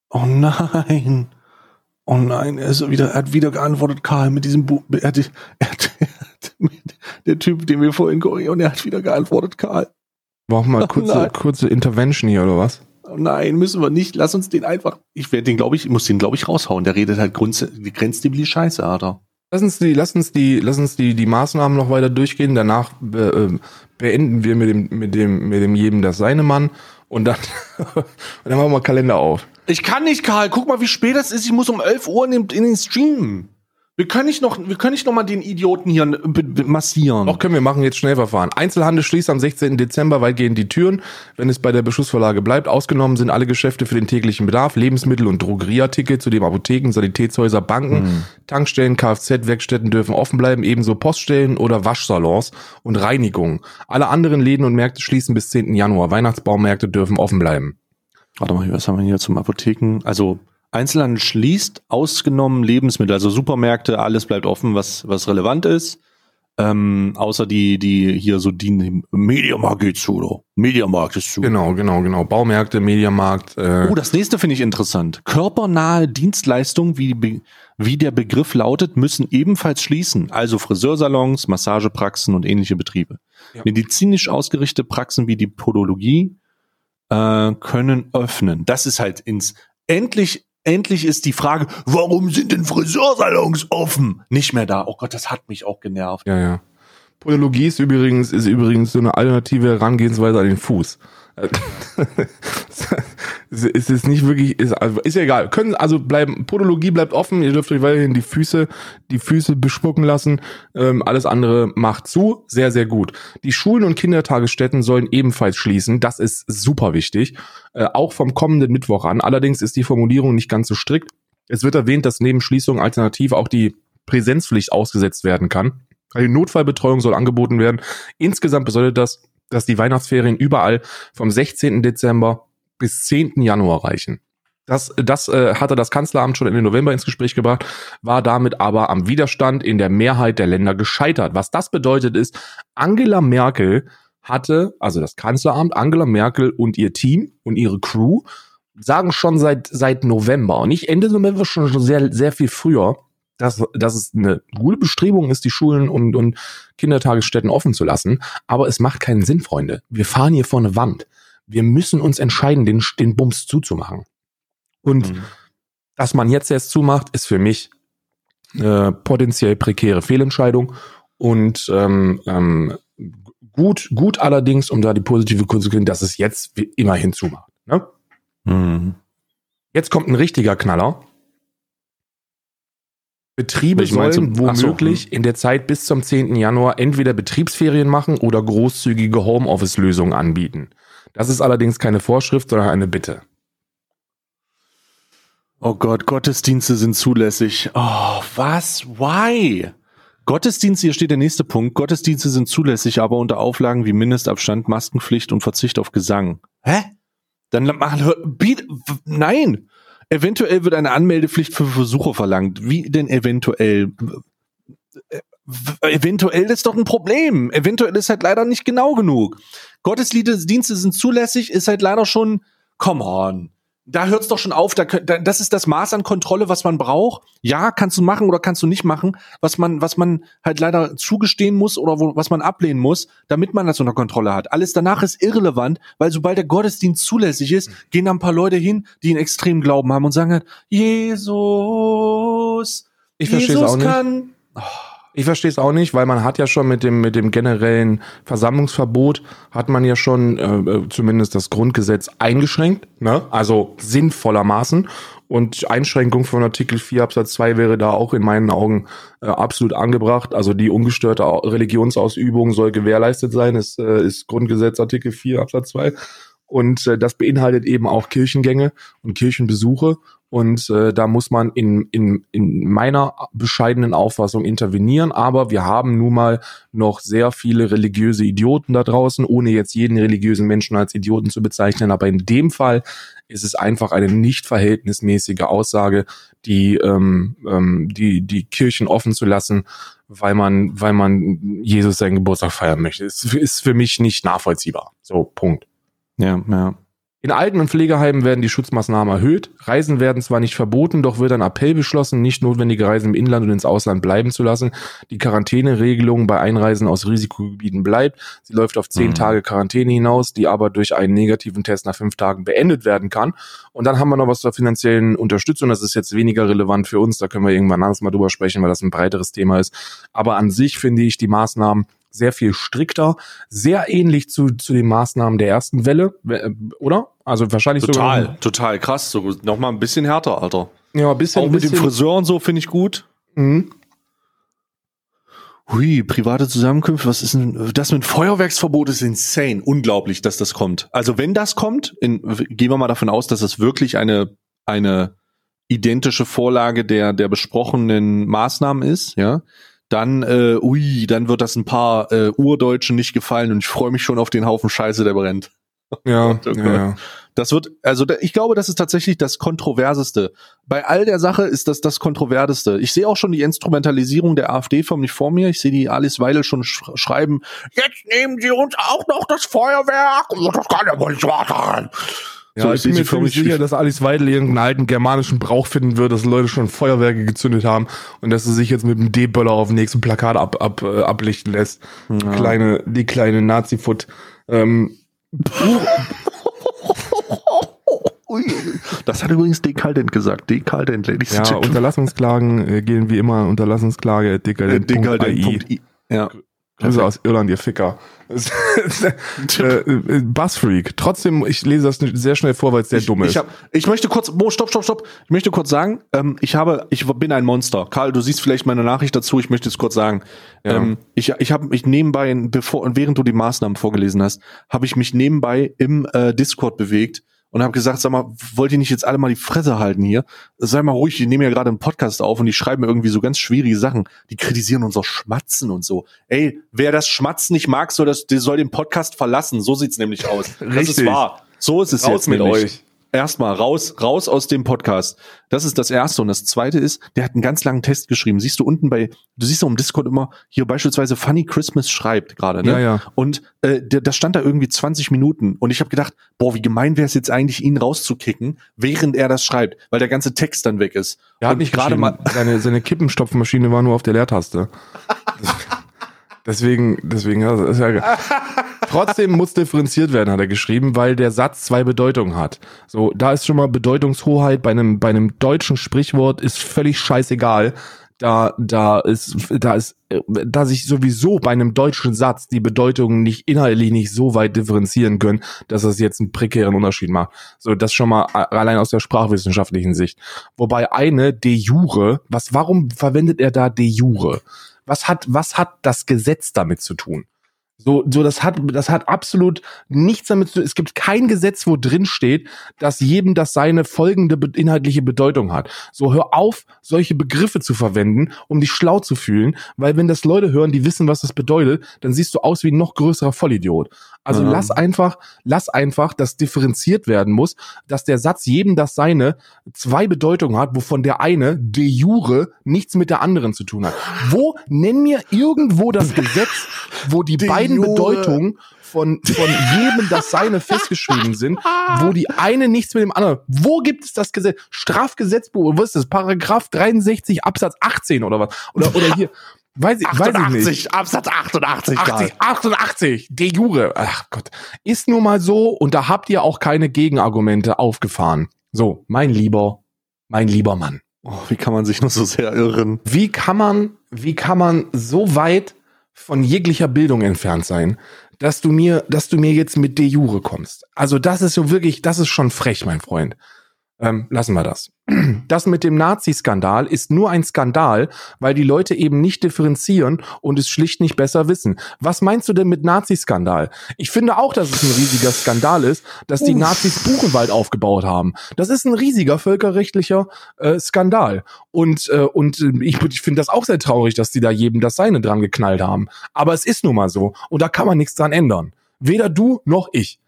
Oh nein. Oh nein, er ist wieder, er hat wieder geantwortet, Karl, mit diesem Buch. Er hat, er hat, er hat, der Typ, den wir vorhin und er hat wieder geantwortet, Karl. Brauchen wir mal kurze, oh kurze Intervention hier, oder was? Oh nein, müssen wir nicht. Lass uns den einfach. Ich werde den, glaube ich, muss den, glaube ich, raushauen. Der redet halt grundsätzlich, die Scheiße, Alter. Lass uns die, lass uns die, lass uns die, die Maßnahmen noch weiter durchgehen. Danach äh, ähm, beenden wir mit dem, mit dem, mit dem jedem das seine Mann und dann, und dann machen wir Kalender auf. Ich kann nicht, Karl. Guck mal, wie spät es ist. Ich muss um 11 Uhr in den, in den Stream. Wir können nicht noch, wir können nicht noch mal den Idioten hier massieren. Doch können wir machen jetzt Schnellverfahren. Einzelhandel schließt am 16. Dezember weitgehend die Türen, wenn es bei der Beschlussvorlage bleibt. Ausgenommen sind alle Geschäfte für den täglichen Bedarf, Lebensmittel und Drogerieartikel, zudem Apotheken, Sanitätshäuser, Banken, hm. Tankstellen, Kfz-Werkstätten dürfen offen bleiben, ebenso Poststellen oder Waschsalons und Reinigungen. Alle anderen Läden und Märkte schließen bis 10. Januar. Weihnachtsbaumärkte dürfen offen bleiben. Warte mal, was haben wir hier zum Apotheken? Also Einzelhandel schließt, ausgenommen Lebensmittel, also Supermärkte, alles bleibt offen, was, was relevant ist. Ähm, außer die, die hier so dienen, Mediamarkt geht zu, oder? Mediamarkt ist zu. Genau, genau, genau. Baumärkte, Mediamarkt. Äh. Oh, das nächste finde ich interessant. Körpernahe Dienstleistungen, wie, wie der Begriff lautet, müssen ebenfalls schließen. Also Friseursalons, Massagepraxen und ähnliche Betriebe. Ja. Medizinisch ausgerichtete Praxen wie die Podologie äh, können öffnen. Das ist halt ins endlich endlich ist die Frage, warum sind denn Friseursalons offen? Nicht mehr da. Oh Gott, das hat mich auch genervt. Ja, ja. Podologie ist übrigens, ist übrigens so eine alternative Herangehensweise an den Fuß. es ist nicht wirklich, ist, also ist ja egal. Können also bleiben, Podologie bleibt offen, ihr dürft euch weiterhin die Füße, die Füße bespucken lassen. Ähm, alles andere macht zu. Sehr, sehr gut. Die Schulen und Kindertagesstätten sollen ebenfalls schließen. Das ist super wichtig. Äh, auch vom kommenden Mittwoch an. Allerdings ist die Formulierung nicht ganz so strikt. Es wird erwähnt, dass neben Schließung alternativ auch die Präsenzpflicht ausgesetzt werden kann. Die Notfallbetreuung soll angeboten werden. Insgesamt bedeutet das, dass die Weihnachtsferien überall vom 16. Dezember bis 10. Januar reichen. Das, das äh, hatte das Kanzleramt schon Ende November ins Gespräch gebracht, war damit aber am Widerstand in der Mehrheit der Länder gescheitert. Was das bedeutet ist, Angela Merkel hatte, also das Kanzleramt, Angela Merkel und ihr Team und ihre Crew sagen schon seit, seit November und nicht Ende November, schon, schon sehr, sehr viel früher, dass, dass es eine gute Bestrebung ist, die Schulen und, und Kindertagesstätten offen zu lassen. Aber es macht keinen Sinn, Freunde. Wir fahren hier vor eine Wand. Wir müssen uns entscheiden, den, den Bums zuzumachen. Und mhm. dass man jetzt erst zumacht, ist für mich äh, potenziell prekäre Fehlentscheidung und ähm, ähm, gut, gut allerdings, um da die positive kriegen, dass es jetzt immerhin zumacht. Ne? Mhm. Jetzt kommt ein richtiger Knaller. Betriebe sollen womöglich so. in der Zeit bis zum 10. Januar entweder Betriebsferien machen oder großzügige Homeoffice-Lösungen anbieten. Das ist allerdings keine Vorschrift, sondern eine Bitte. Oh Gott, Gottesdienste sind zulässig. Oh, was? Why? Gottesdienste, hier steht der nächste Punkt. Gottesdienste sind zulässig, aber unter Auflagen wie Mindestabstand, Maskenpflicht und Verzicht auf Gesang. Hä? Dann machen, nein. Eventuell wird eine Anmeldepflicht für Versuche verlangt. Wie denn eventuell? Eventuell ist doch ein Problem. Eventuell ist halt leider nicht genau genug. Gottesdienste sind zulässig, ist halt leider schon, come on da hört's doch schon auf. Da, da, das ist das Maß an Kontrolle, was man braucht. Ja, kannst du machen oder kannst du nicht machen, was man, was man halt leider zugestehen muss oder wo, was man ablehnen muss, damit man das unter Kontrolle hat. Alles danach ist irrelevant, weil sobald der Gottesdienst zulässig ist, gehen da ein paar Leute hin, die einen extremen Glauben haben und sagen halt, Jesus, ich Jesus auch nicht. kann. Oh. Ich verstehe es auch nicht, weil man hat ja schon mit dem mit dem generellen Versammlungsverbot hat man ja schon äh, äh, zumindest das Grundgesetz eingeschränkt, ne? Also sinnvollermaßen und Einschränkung von Artikel 4 Absatz 2 wäre da auch in meinen Augen äh, absolut angebracht. Also die ungestörte Religionsausübung soll gewährleistet sein, ist, äh, ist Grundgesetz Artikel 4 Absatz 2 und äh, das beinhaltet eben auch Kirchengänge und Kirchenbesuche und äh, da muss man in, in, in meiner bescheidenen Auffassung intervenieren. Aber wir haben nun mal noch sehr viele religiöse Idioten da draußen, ohne jetzt jeden religiösen Menschen als Idioten zu bezeichnen. Aber in dem Fall ist es einfach eine nicht verhältnismäßige Aussage, die, ähm, ähm, die, die Kirchen offen zu lassen, weil man, weil man Jesus seinen Geburtstag feiern möchte. Es ist für mich nicht nachvollziehbar. So, Punkt. Ja, ja. In Alten- und Pflegeheimen werden die Schutzmaßnahmen erhöht. Reisen werden zwar nicht verboten, doch wird ein Appell beschlossen, nicht notwendige Reisen im Inland und ins Ausland bleiben zu lassen. Die Quarantäneregelung bei Einreisen aus Risikogebieten bleibt. Sie läuft auf zehn mhm. Tage Quarantäne hinaus, die aber durch einen negativen Test nach fünf Tagen beendet werden kann. Und dann haben wir noch was zur finanziellen Unterstützung. Das ist jetzt weniger relevant für uns. Da können wir irgendwann anders mal drüber sprechen, weil das ein breiteres Thema ist. Aber an sich finde ich die Maßnahmen sehr viel strikter, sehr ähnlich zu, zu den Maßnahmen der ersten Welle, äh, oder? Also wahrscheinlich total, sogar. Total, krass. So, noch mal ein bisschen härter, Alter. Ja, ein bisschen. Auch mit bisschen, dem Friseur und so finde ich gut. Mhm. Hui, private Zusammenkünfte, was ist denn, das mit Feuerwerksverbot ist insane. Unglaublich, dass das kommt. Also wenn das kommt, in, gehen wir mal davon aus, dass es wirklich eine, eine identische Vorlage der, der besprochenen Maßnahmen ist, ja, dann, äh, ui, dann wird das ein paar äh, Urdeutschen nicht gefallen und ich freue mich schon auf den Haufen Scheiße, der brennt. Ja, oh ja, Das wird, also ich glaube, das ist tatsächlich das Kontroverseste. Bei all der Sache ist das das Kontroverseste. Ich sehe auch schon die Instrumentalisierung der AfD förmlich vor mir. Ich sehe die Alice Weidel schon sch schreiben, jetzt nehmen sie uns auch noch das Feuerwerk. Das kann ja wohl nicht wahr sein. Ja, so, ich bin mir ziemlich sicher, dass Alice Weidel irgendeinen alten germanischen Brauch finden wird, dass Leute schon Feuerwerke gezündet haben und dass sie sich jetzt mit dem D-Böller auf dem nächsten Plakat ab, ab, äh, ablichten lässt. Ja. Kleine, die kleine Nazi-Foot. Ähm, das hat übrigens Dekadent gesagt. Dekadent, Ladies Ja, Unterlassungsklagen äh, gehen wie immer Unterlassungsklage dekadent. dekadent. Ja. Grüße aus Irland, ihr Ficker. äh, äh, Buzzfreak. Trotzdem, ich lese das sehr schnell vor, weil es sehr ich, dumm ist. Ich, hab, ich möchte kurz, Mo, stopp, stopp, stopp. Ich möchte kurz sagen, ähm, ich habe, ich bin ein Monster. Karl, du siehst vielleicht meine Nachricht dazu. Ich möchte es kurz sagen. Ja. Ähm, ich, ich habe mich nebenbei, bevor und während du die Maßnahmen vorgelesen hast, habe ich mich nebenbei im äh, Discord bewegt und habe gesagt, sag mal, wollt ihr nicht jetzt alle mal die Fresse halten hier? Sei mal ruhig, ich nehme ja gerade einen Podcast auf und die schreiben irgendwie so ganz schwierige Sachen. Die kritisieren unser Schmatzen und so. Ey, wer das Schmatzen nicht mag, soll, das, der soll den Podcast verlassen. So sieht's nämlich aus. Richtig. Das ist wahr. So ist es Raus jetzt mit nämlich. euch. Erstmal raus, raus aus dem Podcast. Das ist das Erste. Und das Zweite ist, der hat einen ganz langen Test geschrieben. Siehst du unten bei, du siehst doch im Discord immer, hier beispielsweise Funny Christmas schreibt gerade, ne? Ja, ja. Und äh, der, das stand da irgendwie 20 Minuten. Und ich habe gedacht, boah, wie gemein wäre es jetzt eigentlich, ihn rauszukicken, während er das schreibt, weil der ganze Text dann weg ist. Er hat nicht gerade mal. Seine, seine Kippenstopfmaschine war nur auf der Leertaste. deswegen, deswegen, ja, ist ja geil. Trotzdem muss differenziert werden, hat er geschrieben, weil der Satz zwei Bedeutungen hat. So, da ist schon mal Bedeutungshoheit bei einem, bei einem deutschen Sprichwort ist völlig scheißegal. Da, da ist, da ist, da sich sowieso bei einem deutschen Satz die Bedeutungen nicht inhaltlich nicht so weit differenzieren können, dass es jetzt einen prekären Unterschied macht. So, das schon mal allein aus der sprachwissenschaftlichen Sicht. Wobei eine de jure, was, warum verwendet er da de jure? Was hat, was hat das Gesetz damit zu tun? So, so das hat, das hat absolut nichts damit zu tun. Es gibt kein Gesetz, wo drin steht, dass jedem das seine folgende inhaltliche Bedeutung hat. So, hör auf, solche Begriffe zu verwenden, um dich schlau zu fühlen, weil wenn das Leute hören, die wissen, was das bedeutet, dann siehst du aus wie ein noch größerer Vollidiot. Also ja. lass einfach, lass einfach, dass differenziert werden muss, dass der Satz jedem das seine zwei Bedeutungen hat, wovon der eine de jure nichts mit der anderen zu tun hat. Wo nenn mir irgendwo das Gesetz, wo die beiden Bedeutungen von, von jedem das seine festgeschrieben sind, wo die eine nichts mit dem anderen. Wo gibt es das Gesetz? Strafgesetzbuch, was ist das? Paragraph 63 Absatz 18 oder was? Oder, oder hier. Weiß ich, 88, weiß ich nicht. Absatz 88. 80, 88, de jure. Ach Gott. Ist nun mal so und da habt ihr auch keine Gegenargumente aufgefahren. So, mein lieber, mein lieber Mann. Oh, wie kann man sich nur so sehr irren? Wie kann man, wie kann man so weit von jeglicher Bildung entfernt sein, dass du mir, dass du mir jetzt mit de jure kommst? Also das ist so wirklich, das ist schon frech, mein Freund. Ähm, lassen wir das. Das mit dem Nazi-Skandal ist nur ein Skandal, weil die Leute eben nicht differenzieren und es schlicht nicht besser wissen. Was meinst du denn mit Nazi-Skandal? Ich finde auch, dass es ein riesiger Skandal ist, dass die. Nazis Buchenwald aufgebaut haben. Das ist ein riesiger völkerrechtlicher äh, Skandal. Und, äh, und äh, ich, ich finde das auch sehr traurig, dass die da jedem das Seine dran geknallt haben. Aber es ist nun mal so. Und da kann man nichts dran ändern. Weder du noch ich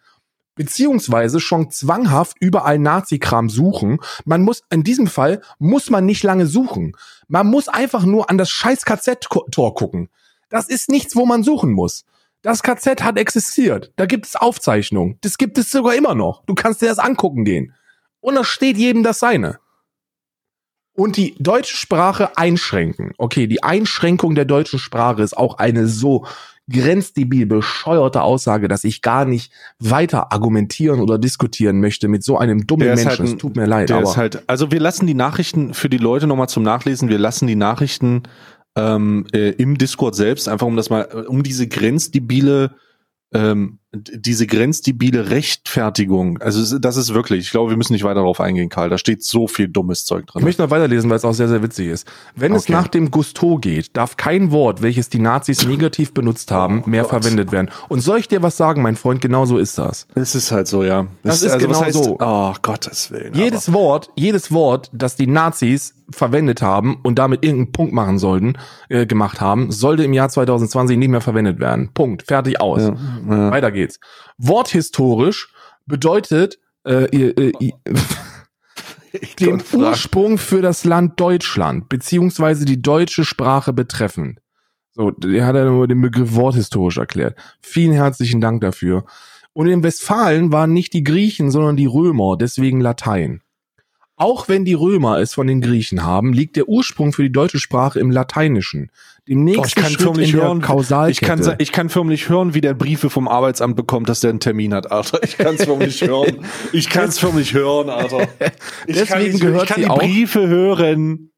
beziehungsweise schon zwanghaft überall Nazi-Kram suchen. Man muss, in diesem Fall muss man nicht lange suchen. Man muss einfach nur an das scheiß KZ-Tor gucken. Das ist nichts, wo man suchen muss. Das KZ hat existiert. Da gibt es Aufzeichnungen. Das gibt es sogar immer noch. Du kannst dir das angucken gehen. Und da steht jedem das seine. Und die deutsche Sprache einschränken. Okay, die Einschränkung der deutschen Sprache ist auch eine so grenzdebil bescheuerte Aussage, dass ich gar nicht weiter argumentieren oder diskutieren möchte mit so einem dummen Menschen. Halt es tut mir leid. Der aber ist halt, also wir lassen die Nachrichten für die Leute nochmal zum Nachlesen, wir lassen die Nachrichten ähm, äh, im Discord selbst, einfach um das mal, um diese grenzdebile ähm, diese grenzdebile Rechtfertigung, also das ist wirklich, ich glaube, wir müssen nicht weiter darauf eingehen, Karl. Da steht so viel dummes Zeug drin. Ich möchte noch weiterlesen, weil es auch sehr, sehr witzig ist. Wenn okay. es nach dem Gusto geht, darf kein Wort, welches die Nazis negativ benutzt haben, oh mehr Gott. verwendet werden. Und soll ich dir was sagen, mein Freund, genau so ist das. Es ist halt so, ja. Das, das ist also, genau heißt, so. Oh, Gottes Willen. Jedes aber. Wort, jedes Wort, das die Nazis verwendet haben und damit irgendeinen Punkt machen sollten, äh, gemacht haben, sollte im Jahr 2020 nicht mehr verwendet werden. Punkt. Fertig aus. Ja, ja. Weiter geht's. Worthistorisch bedeutet äh, äh, äh, den Ursprung für das Land Deutschland, beziehungsweise die deutsche Sprache betreffend. So, der hat er nur den Begriff worthistorisch erklärt. Vielen herzlichen Dank dafür. Und in Westfalen waren nicht die Griechen, sondern die Römer, deswegen Latein. Auch wenn die Römer es von den Griechen haben, liegt der Ursprung für die deutsche Sprache im Lateinischen. Dem nächsten oh, ich kann Schritt hören, Kausalkette. Ich kann, ich kann förmlich hören, wie der Briefe vom Arbeitsamt bekommt, dass der einen Termin hat, Alter. Ich kann es förmlich hören. Ich kann es förmlich hören, Alter. Ich Deswegen kann, gehört ich kann die Briefe hören.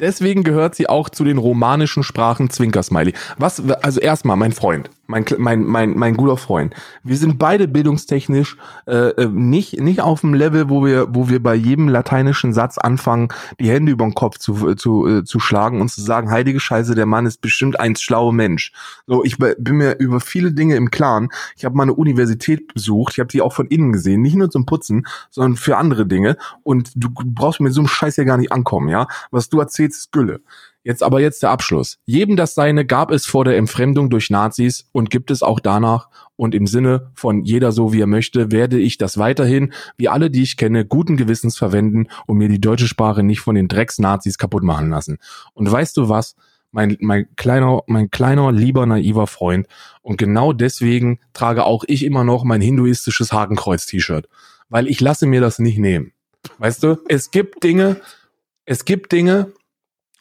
Deswegen gehört sie auch zu den romanischen Sprachen Zwinkersmiley. Was, also erstmal, mein Freund, mein, mein, mein, mein guter Freund. Wir sind beide bildungstechnisch äh, äh, nicht, nicht auf dem Level, wo wir, wo wir bei jedem lateinischen Satz anfangen, die Hände über den Kopf zu, zu, äh, zu schlagen und zu sagen, heilige Scheiße, der Mann ist bestimmt ein schlauer Mensch. So, ich bin mir über viele Dinge im Klaren. Ich habe mal eine Universität besucht, ich habe die auch von innen gesehen, nicht nur zum Putzen, sondern für andere Dinge. Und du brauchst mit so einem Scheiß ja gar nicht ankommen, ja. Was du erzählst, ist Gülle. Jetzt aber jetzt der Abschluss. Jedem das Seine gab es vor der Entfremdung durch Nazis und gibt es auch danach. Und im Sinne von jeder so wie er möchte, werde ich das weiterhin, wie alle, die ich kenne, guten Gewissens verwenden und mir die deutsche Sprache nicht von den Drecks-Nazis kaputt machen lassen. Und weißt du was? Mein, mein kleiner, mein kleiner, lieber, naiver Freund. Und genau deswegen trage auch ich immer noch mein hinduistisches Hakenkreuz-T-Shirt. Weil ich lasse mir das nicht nehmen. Weißt du? Es gibt Dinge, es gibt Dinge,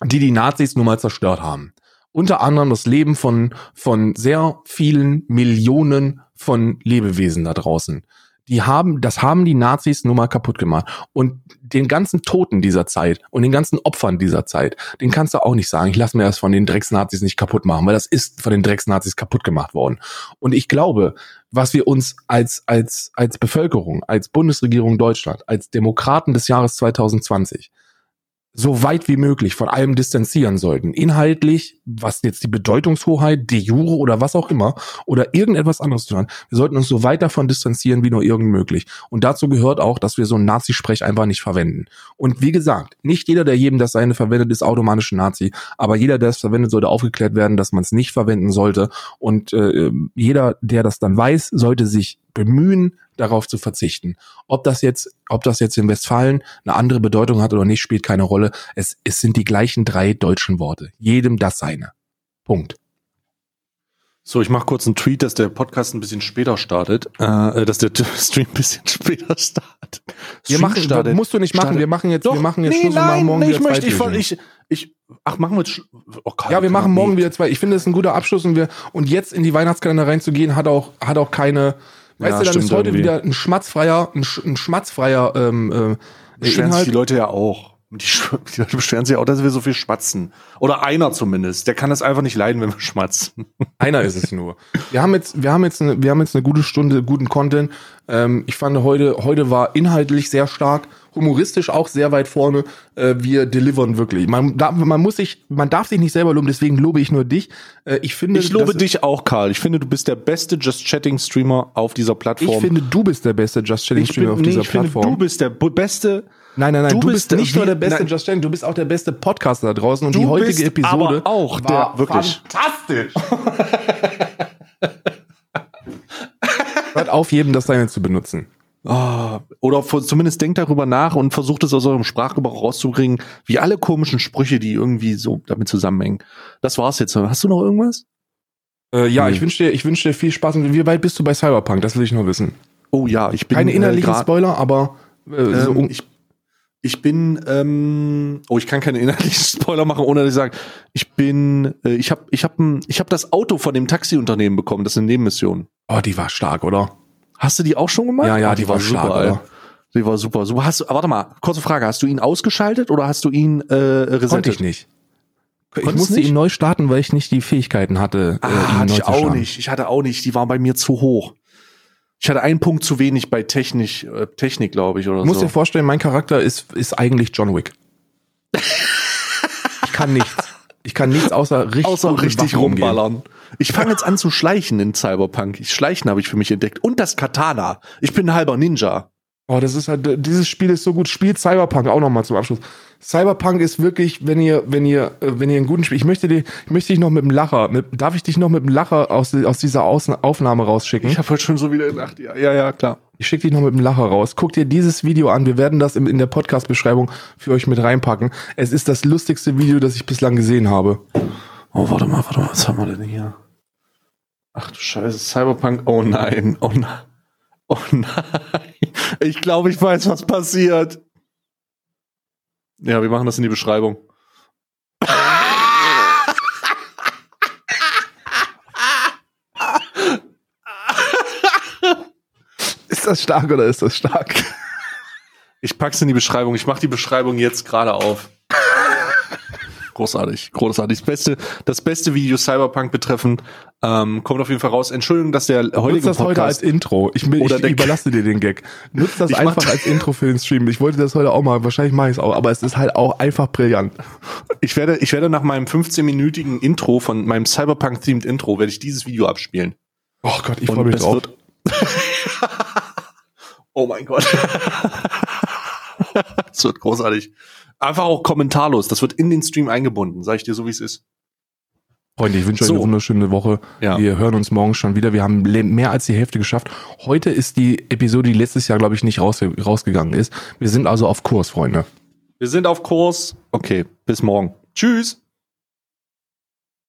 die die Nazis nun mal zerstört haben. Unter anderem das Leben von, von sehr vielen Millionen von Lebewesen da draußen. Die haben, das haben die Nazis nun mal kaputt gemacht. Und den ganzen Toten dieser Zeit und den ganzen Opfern dieser Zeit, den kannst du auch nicht sagen, ich lasse mir das von den Drecksnazis nicht kaputt machen, weil das ist von den Drecksnazis kaputt gemacht worden. Und ich glaube, was wir uns als, als, als Bevölkerung, als Bundesregierung Deutschland, als Demokraten des Jahres 2020 so weit wie möglich von allem distanzieren sollten. Inhaltlich, was jetzt die Bedeutungshoheit, de jure oder was auch immer, oder irgendetwas anderes tun. Wir sollten uns so weit davon distanzieren wie nur irgend möglich. Und dazu gehört auch, dass wir so einen Nazi-Sprech einfach nicht verwenden. Und wie gesagt, nicht jeder, der jedem das seine verwendet, ist automatisch ein Nazi. Aber jeder, der es verwendet, sollte aufgeklärt werden, dass man es nicht verwenden sollte. Und äh, jeder, der das dann weiß, sollte sich bemühen, darauf zu verzichten. Ob das jetzt, ob das jetzt in Westfalen eine andere Bedeutung hat oder nicht, spielt keine Rolle. Es, es sind die gleichen drei deutschen Worte. Jedem das seine. Punkt. So, ich mache kurz einen Tweet, dass der Podcast ein bisschen später startet, äh, dass der Stream ein bisschen später startet. Wir machen, startet, musst du nicht machen. Startet. Wir machen jetzt, Doch, wir machen jetzt nee, Schluss nein, und machen morgen nee, wieder ich möchte, ich, voll, ich, ich, ach, machen wir jetzt, oh Gott, Ja, wir machen morgen wieder zwei. Ich finde, das ist ein guter Abschluss und wir, und jetzt in die Weihnachtskalender reinzugehen, hat auch, hat auch keine, Weißt ja, du, dann ist heute irgendwie. wieder ein schmatzfreier, ein, sch ein schmatzfreier ähm, äh, Beschweren Inhalt. sich die Leute ja auch. Die, die Leute beschweren sich auch, dass wir so viel schmatzen. Oder einer zumindest. Der kann das einfach nicht leiden, wenn wir schmatzen. Einer ist es nur. Wir haben jetzt, wir haben jetzt, eine, wir haben jetzt eine gute Stunde guten Content. Ähm, ich fand heute, heute war inhaltlich sehr stark humoristisch auch sehr weit vorne. Äh, wir delivern wirklich. Man, da, man muss sich, man darf sich nicht selber loben, deswegen lobe ich nur dich. Äh, ich finde, ich lobe dich auch, Karl. Ich finde, du bist der beste Just Chatting Streamer auf dieser Plattform. Ich finde, du bist der beste Just Chatting Streamer bin, auf nee, dieser ich Plattform. Finde, du bist der beste. Nein, nein, nein, du, du bist, bist nicht nur der beste nein. Just Chatting, du bist auch der beste Podcaster da draußen und die heutige Episode aber auch war der wirklich fantastisch. Hört auf, jedem das seine zu benutzen. Oh, oder zumindest denkt darüber nach und versucht es aus eurem Sprachgebrauch rauszukriegen, wie alle komischen Sprüche, die irgendwie so damit zusammenhängen. Das war's jetzt. Hast du noch irgendwas? Äh, ja, hm. ich wünsche dir, ich wünsche dir viel Spaß. Und wie weit bist du bei Cyberpunk? Das will ich nur wissen. Oh ja, ich bin keine innerlichen äh, Spoiler, aber äh, so ähm, ich, ich bin, ähm, oh, ich kann keine innerlichen Spoiler machen, ohne dass ich sage, ich bin, äh, ich habe, ich habe, ich habe das Auto von dem Taxiunternehmen bekommen. Das ist eine Nebenmission. Oh, die war stark, oder? Hast du die auch schon gemacht? Ja, ja, die, die war, war super, stark, Die war super. super. Hast du, warte mal, kurze Frage. Hast du ihn ausgeschaltet oder hast du ihn äh, resettet? Konnte ich nicht. Ich Konntest musste nicht? ihn neu starten, weil ich nicht die Fähigkeiten hatte. Äh, ah, hatte ich auch nicht. Ich hatte auch nicht. Die waren bei mir zu hoch. Ich hatte einen Punkt zu wenig bei Technik, äh, Technik, glaube ich, oder musst so. dir vorstellen, mein Charakter ist, ist eigentlich John Wick. ich kann nichts. Ich kann nichts außer richtig, außer richtig rumballern. Ich fange jetzt an zu schleichen in Cyberpunk. Ich Schleichen habe ich für mich entdeckt. Und das Katana. Ich bin ein halber Ninja. Oh, das ist halt, dieses Spiel ist so gut. Spielt Cyberpunk auch nochmal zum Abschluss. Cyberpunk ist wirklich, wenn ihr, wenn ihr, äh, wenn ihr einen guten Spiel, ich möchte dich, ich möchte dich noch mit dem Lacher, mit, darf ich dich noch mit dem Lacher aus, aus dieser Aufnahme rausschicken? Ich habe heute schon so wieder gedacht, ja, ja, ja, klar. Ich schicke dich noch mit dem Lacher raus. Guck dir dieses Video an. Wir werden das in, in der Podcast-Beschreibung für euch mit reinpacken. Es ist das lustigste Video, das ich bislang gesehen habe. Oh, warte mal, warte mal, was haben wir denn hier? Ach du Scheiße, Cyberpunk. Oh nein, oh nein. Oh nein. Ich glaube, ich weiß, was passiert. Ja, wir machen das in die Beschreibung. Ist das stark oder ist das stark? Ich pack's in die Beschreibung. Ich mache die Beschreibung jetzt gerade auf. Großartig, großartig. Das beste, das beste Video Cyberpunk betreffend ähm, kommt auf jeden Fall raus. Entschuldigung, dass der heutige Nutz das Podcast heute als Intro. Ich, ich, ich überlasse dir den Gag. Nutz das ich einfach als Intro für den Stream. Ich wollte das heute auch mal. Wahrscheinlich mache ich es auch, aber es ist halt auch einfach brillant. Ich werde, ich werde nach meinem 15-minütigen Intro von meinem Cyberpunk-themed Intro werde ich dieses Video abspielen. Oh Gott, ich freue mich drauf. oh mein Gott. Es wird großartig. Einfach auch kommentarlos. Das wird in den Stream eingebunden, sag ich dir so, wie es ist. Freunde, ich wünsche so. euch eine wunderschöne Woche. Ja. Wir hören uns morgen schon wieder. Wir haben mehr als die Hälfte geschafft. Heute ist die Episode, die letztes Jahr, glaube ich, nicht raus, rausgegangen ist. Wir sind also auf Kurs, Freunde. Wir sind auf Kurs. Okay, bis morgen. Tschüss.